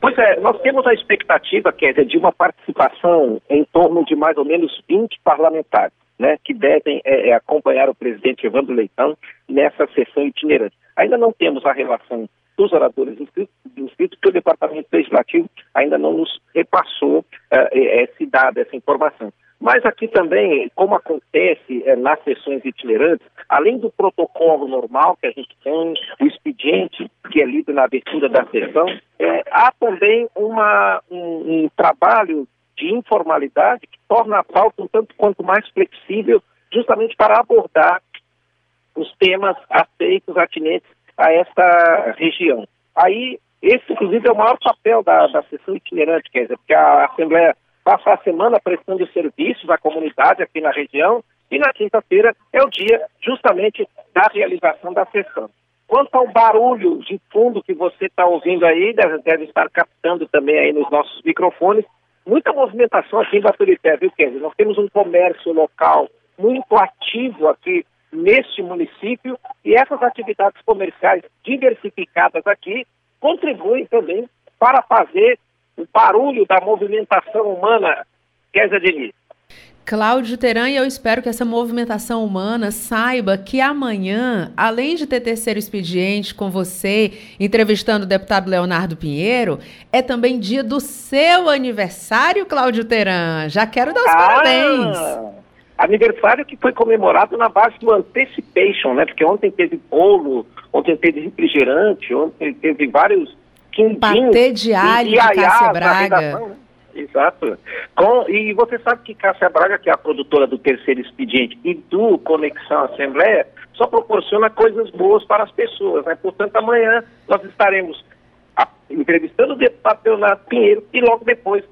Pois é, nós temos a expectativa, Kézia, de uma participação em torno de mais ou menos 20 parlamentares, né, que devem é, é, acompanhar o presidente Evandro Leitão nessa sessão itinerante. Ainda não temos a relação dos oradores inscritos, inscritos que o Departamento Legislativo ainda não nos repassou uh, esse dado, essa informação. Mas aqui também, como acontece eh, nas sessões itinerantes, além do protocolo normal que a gente tem, o expediente que é lido na abertura da sessão, eh, há também uma, um, um, trabalho de informalidade que torna a pauta um tanto quanto mais flexível, justamente para abordar os temas aceitos, atinentes a esta região. Aí, esse, inclusive, é o maior papel da, da sessão itinerante, quer dizer, porque a Assembleia passa a semana prestando serviços à comunidade aqui na região E na quinta-feira é o dia justamente da realização da sessão. Quanto ao barulho de fundo que você está ouvindo aí, deve, deve, estar captando também aí nos nossos microfones, muita movimentação aqui em Baturité, viu, Kenzie? Nós temos um comércio local muito ativo aqui neste município e essas atividades comerciais diversificadas aqui contribuem também para fazer o barulho da movimentação humana, Kézia Diniz. Cláudio Teran, e eu espero que essa movimentação humana saiba que amanhã, além de ter terceiro expediente com você, entrevistando o deputado Leonardo Pinheiro, é também dia do seu aniversário, Cláudio Teran. Já quero dar os ah, parabéns. Aniversário que foi comemorado na base do Anticipation, né? Porque ontem teve bolo, ontem teve refrigerante, ontem teve vários quindinhos. Patê de alho de Cássia Braga. Né? Exato. Com, e você sabe que Cássia Braga, que é a produtora do Terceiro Expediente e do Conexão Assembleia, só proporciona coisas boas para as pessoas. Né? Portanto, amanhã nós estaremos a, entrevistando o deputado Leonardo Pinheiro e logo depois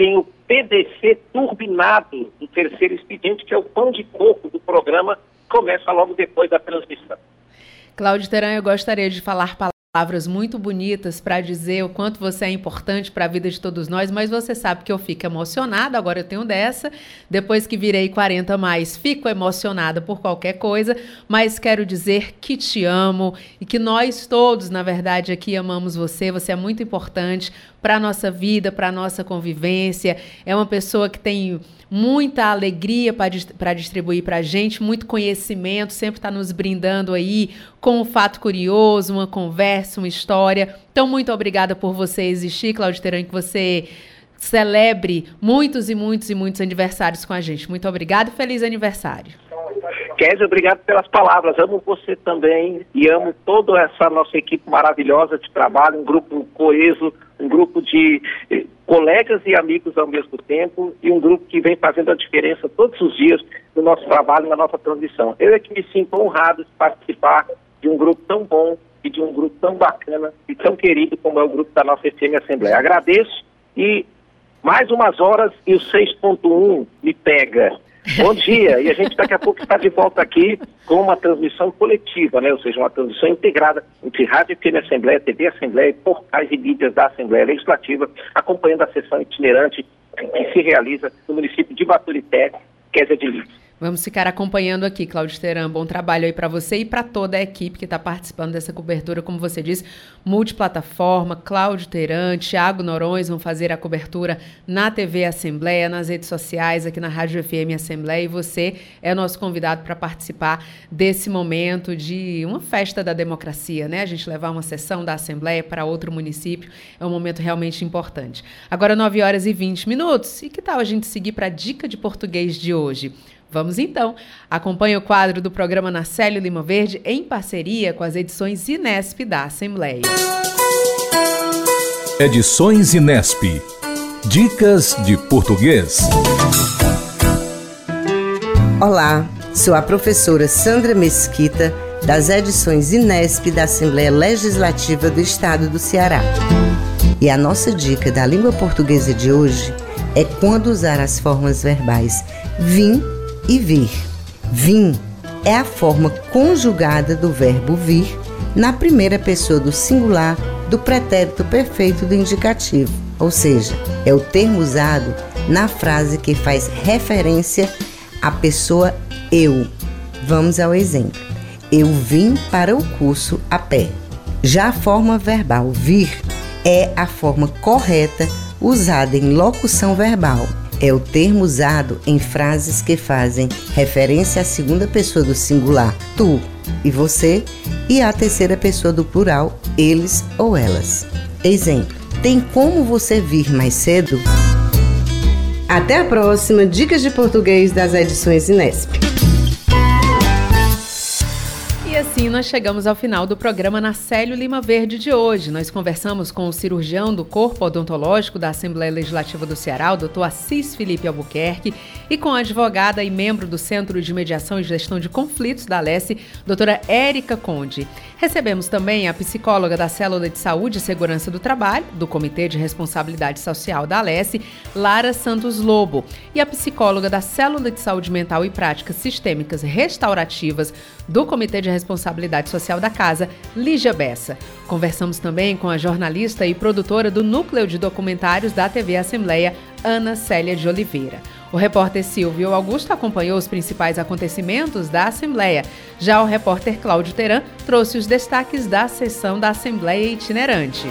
tem o PDC turbinado do Terceiro Expediente, que é o pão de coco do programa, começa logo depois da transmissão. Cláudio Teran, eu gostaria de falar palavras muito bonitas para dizer o quanto você é importante para a vida de todos nós, mas você sabe que eu fico emocionada, agora eu tenho dessa. Depois que virei 40 mais, fico emocionada por qualquer coisa, mas quero dizer que te amo e que nós todos, na verdade, aqui amamos você. Você é muito importante para a nossa vida, para a nossa convivência. É uma pessoa que tem muita alegria para distribuir para a gente, muito conhecimento, sempre está nos brindando aí com um fato curioso, uma conversa, uma história. Então, muito obrigada por você existir, Claudio Teran, que você celebre muitos e muitos e muitos aniversários com a gente. Muito obrigada e feliz aniversário. Kézia, obrigado pelas palavras. Amo você também e amo toda essa nossa equipe maravilhosa de trabalho, um grupo coeso, um grupo de eh, colegas e amigos ao mesmo tempo e um grupo que vem fazendo a diferença todos os dias no nosso trabalho, na nossa transição. Eu é que me sinto honrado de participar de um grupo tão bom e de um grupo tão bacana e tão querido como é o grupo da nossa FM Assembleia. Agradeço e mais umas horas e o 6.1 me pega. Bom dia, e a gente daqui a pouco está de volta aqui com uma transmissão coletiva, né? ou seja, uma transmissão integrada entre Rádio FM Assembleia, TV Assembleia e portais e mídias da Assembleia Legislativa, acompanhando a sessão itinerante que se realiza no município de Baturité, Kézia de Lins. Vamos ficar acompanhando aqui, Cláudio Teran. Bom trabalho aí para você e para toda a equipe que está participando dessa cobertura, como você disse, multiplataforma. Cláudio Teran, Tiago Norões vão fazer a cobertura na TV Assembleia, nas redes sociais, aqui na Rádio FM Assembleia. E você é nosso convidado para participar desse momento de uma festa da democracia, né? A gente levar uma sessão da Assembleia para outro município é um momento realmente importante. Agora, 9 horas e 20 minutos. E que tal a gente seguir para a dica de português de hoje? Vamos então. Acompanhe o quadro do programa Nacélio Lima Verde em parceria com as edições Inesp da Assembleia. Edições Inesp. Dicas de português. Olá, sou a professora Sandra Mesquita, das edições Inesp da Assembleia Legislativa do Estado do Ceará. E a nossa dica da língua portuguesa de hoje é quando usar as formas verbais vim e vir. Vim é a forma conjugada do verbo vir na primeira pessoa do singular do pretérito perfeito do indicativo, ou seja, é o termo usado na frase que faz referência à pessoa eu. Vamos ao exemplo. Eu vim para o curso a pé. Já a forma verbal vir é a forma correta usada em locução verbal é o termo usado em frases que fazem referência à segunda pessoa do singular, tu e você, e à terceira pessoa do plural, eles ou elas. Exemplo: tem como você vir mais cedo? Até a próxima Dicas de Português das edições Inesp. Assim nós chegamos ao final do programa Nacélio Lima Verde de hoje. Nós conversamos com o cirurgião do Corpo Odontológico da Assembleia Legislativa do Ceará, o doutor Assis Felipe Albuquerque, e com a advogada e membro do Centro de Mediação e Gestão de Conflitos da Alesse, doutora Érica Conde. Recebemos também a psicóloga da Célula de Saúde e Segurança do Trabalho, do Comitê de Responsabilidade Social da Alesse, Lara Santos Lobo, e a psicóloga da Célula de Saúde Mental e Práticas Sistêmicas Restaurativas do Comitê de Responsabilidade Social da Casa, Lígia Bessa. Conversamos também com a jornalista e produtora do Núcleo de Documentários da TV Assembleia, Ana Célia de Oliveira. O repórter Silvio Augusto acompanhou os principais acontecimentos da Assembleia. Já o repórter Cláudio Teran trouxe os destaques da sessão da Assembleia Itinerante.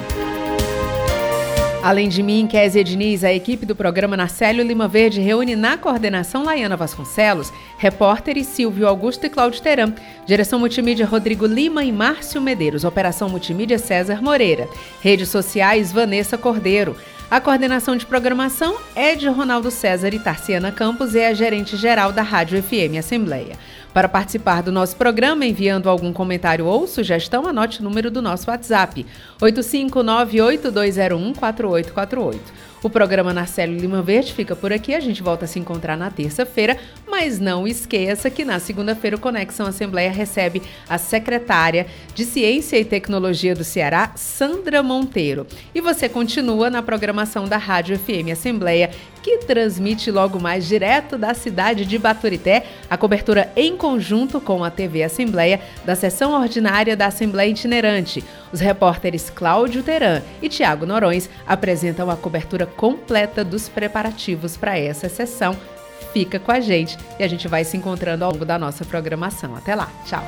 Além de mim, Kézia Diniz, a equipe do programa Narcélio Lima Verde reúne na coordenação Laiana Vasconcelos, repórteres Silvio Augusto e Cláudio Teram, direção multimídia Rodrigo Lima e Márcio Medeiros, operação multimídia César Moreira, redes sociais Vanessa Cordeiro. A coordenação de programação é de Ronaldo César e Tarciana Campos e é a gerente geral da Rádio FM Assembleia. Para participar do nosso programa, enviando algum comentário ou sugestão, anote o número do nosso WhatsApp: 85982014848. O programa Narcélio Lima Verde fica por aqui. A gente volta a se encontrar na terça-feira, mas não esqueça que na segunda-feira o Conexão Assembleia recebe a secretária de Ciência e Tecnologia do Ceará, Sandra Monteiro. E você continua na programação da Rádio FM Assembleia, que transmite logo mais direto da cidade de Baturité a cobertura em conjunto com a TV Assembleia da sessão ordinária da Assembleia Itinerante. Os repórteres Cláudio Teran e Tiago Norões apresentam a cobertura completa dos preparativos para essa sessão. Fica com a gente e a gente vai se encontrando ao longo da nossa programação. Até lá, tchau!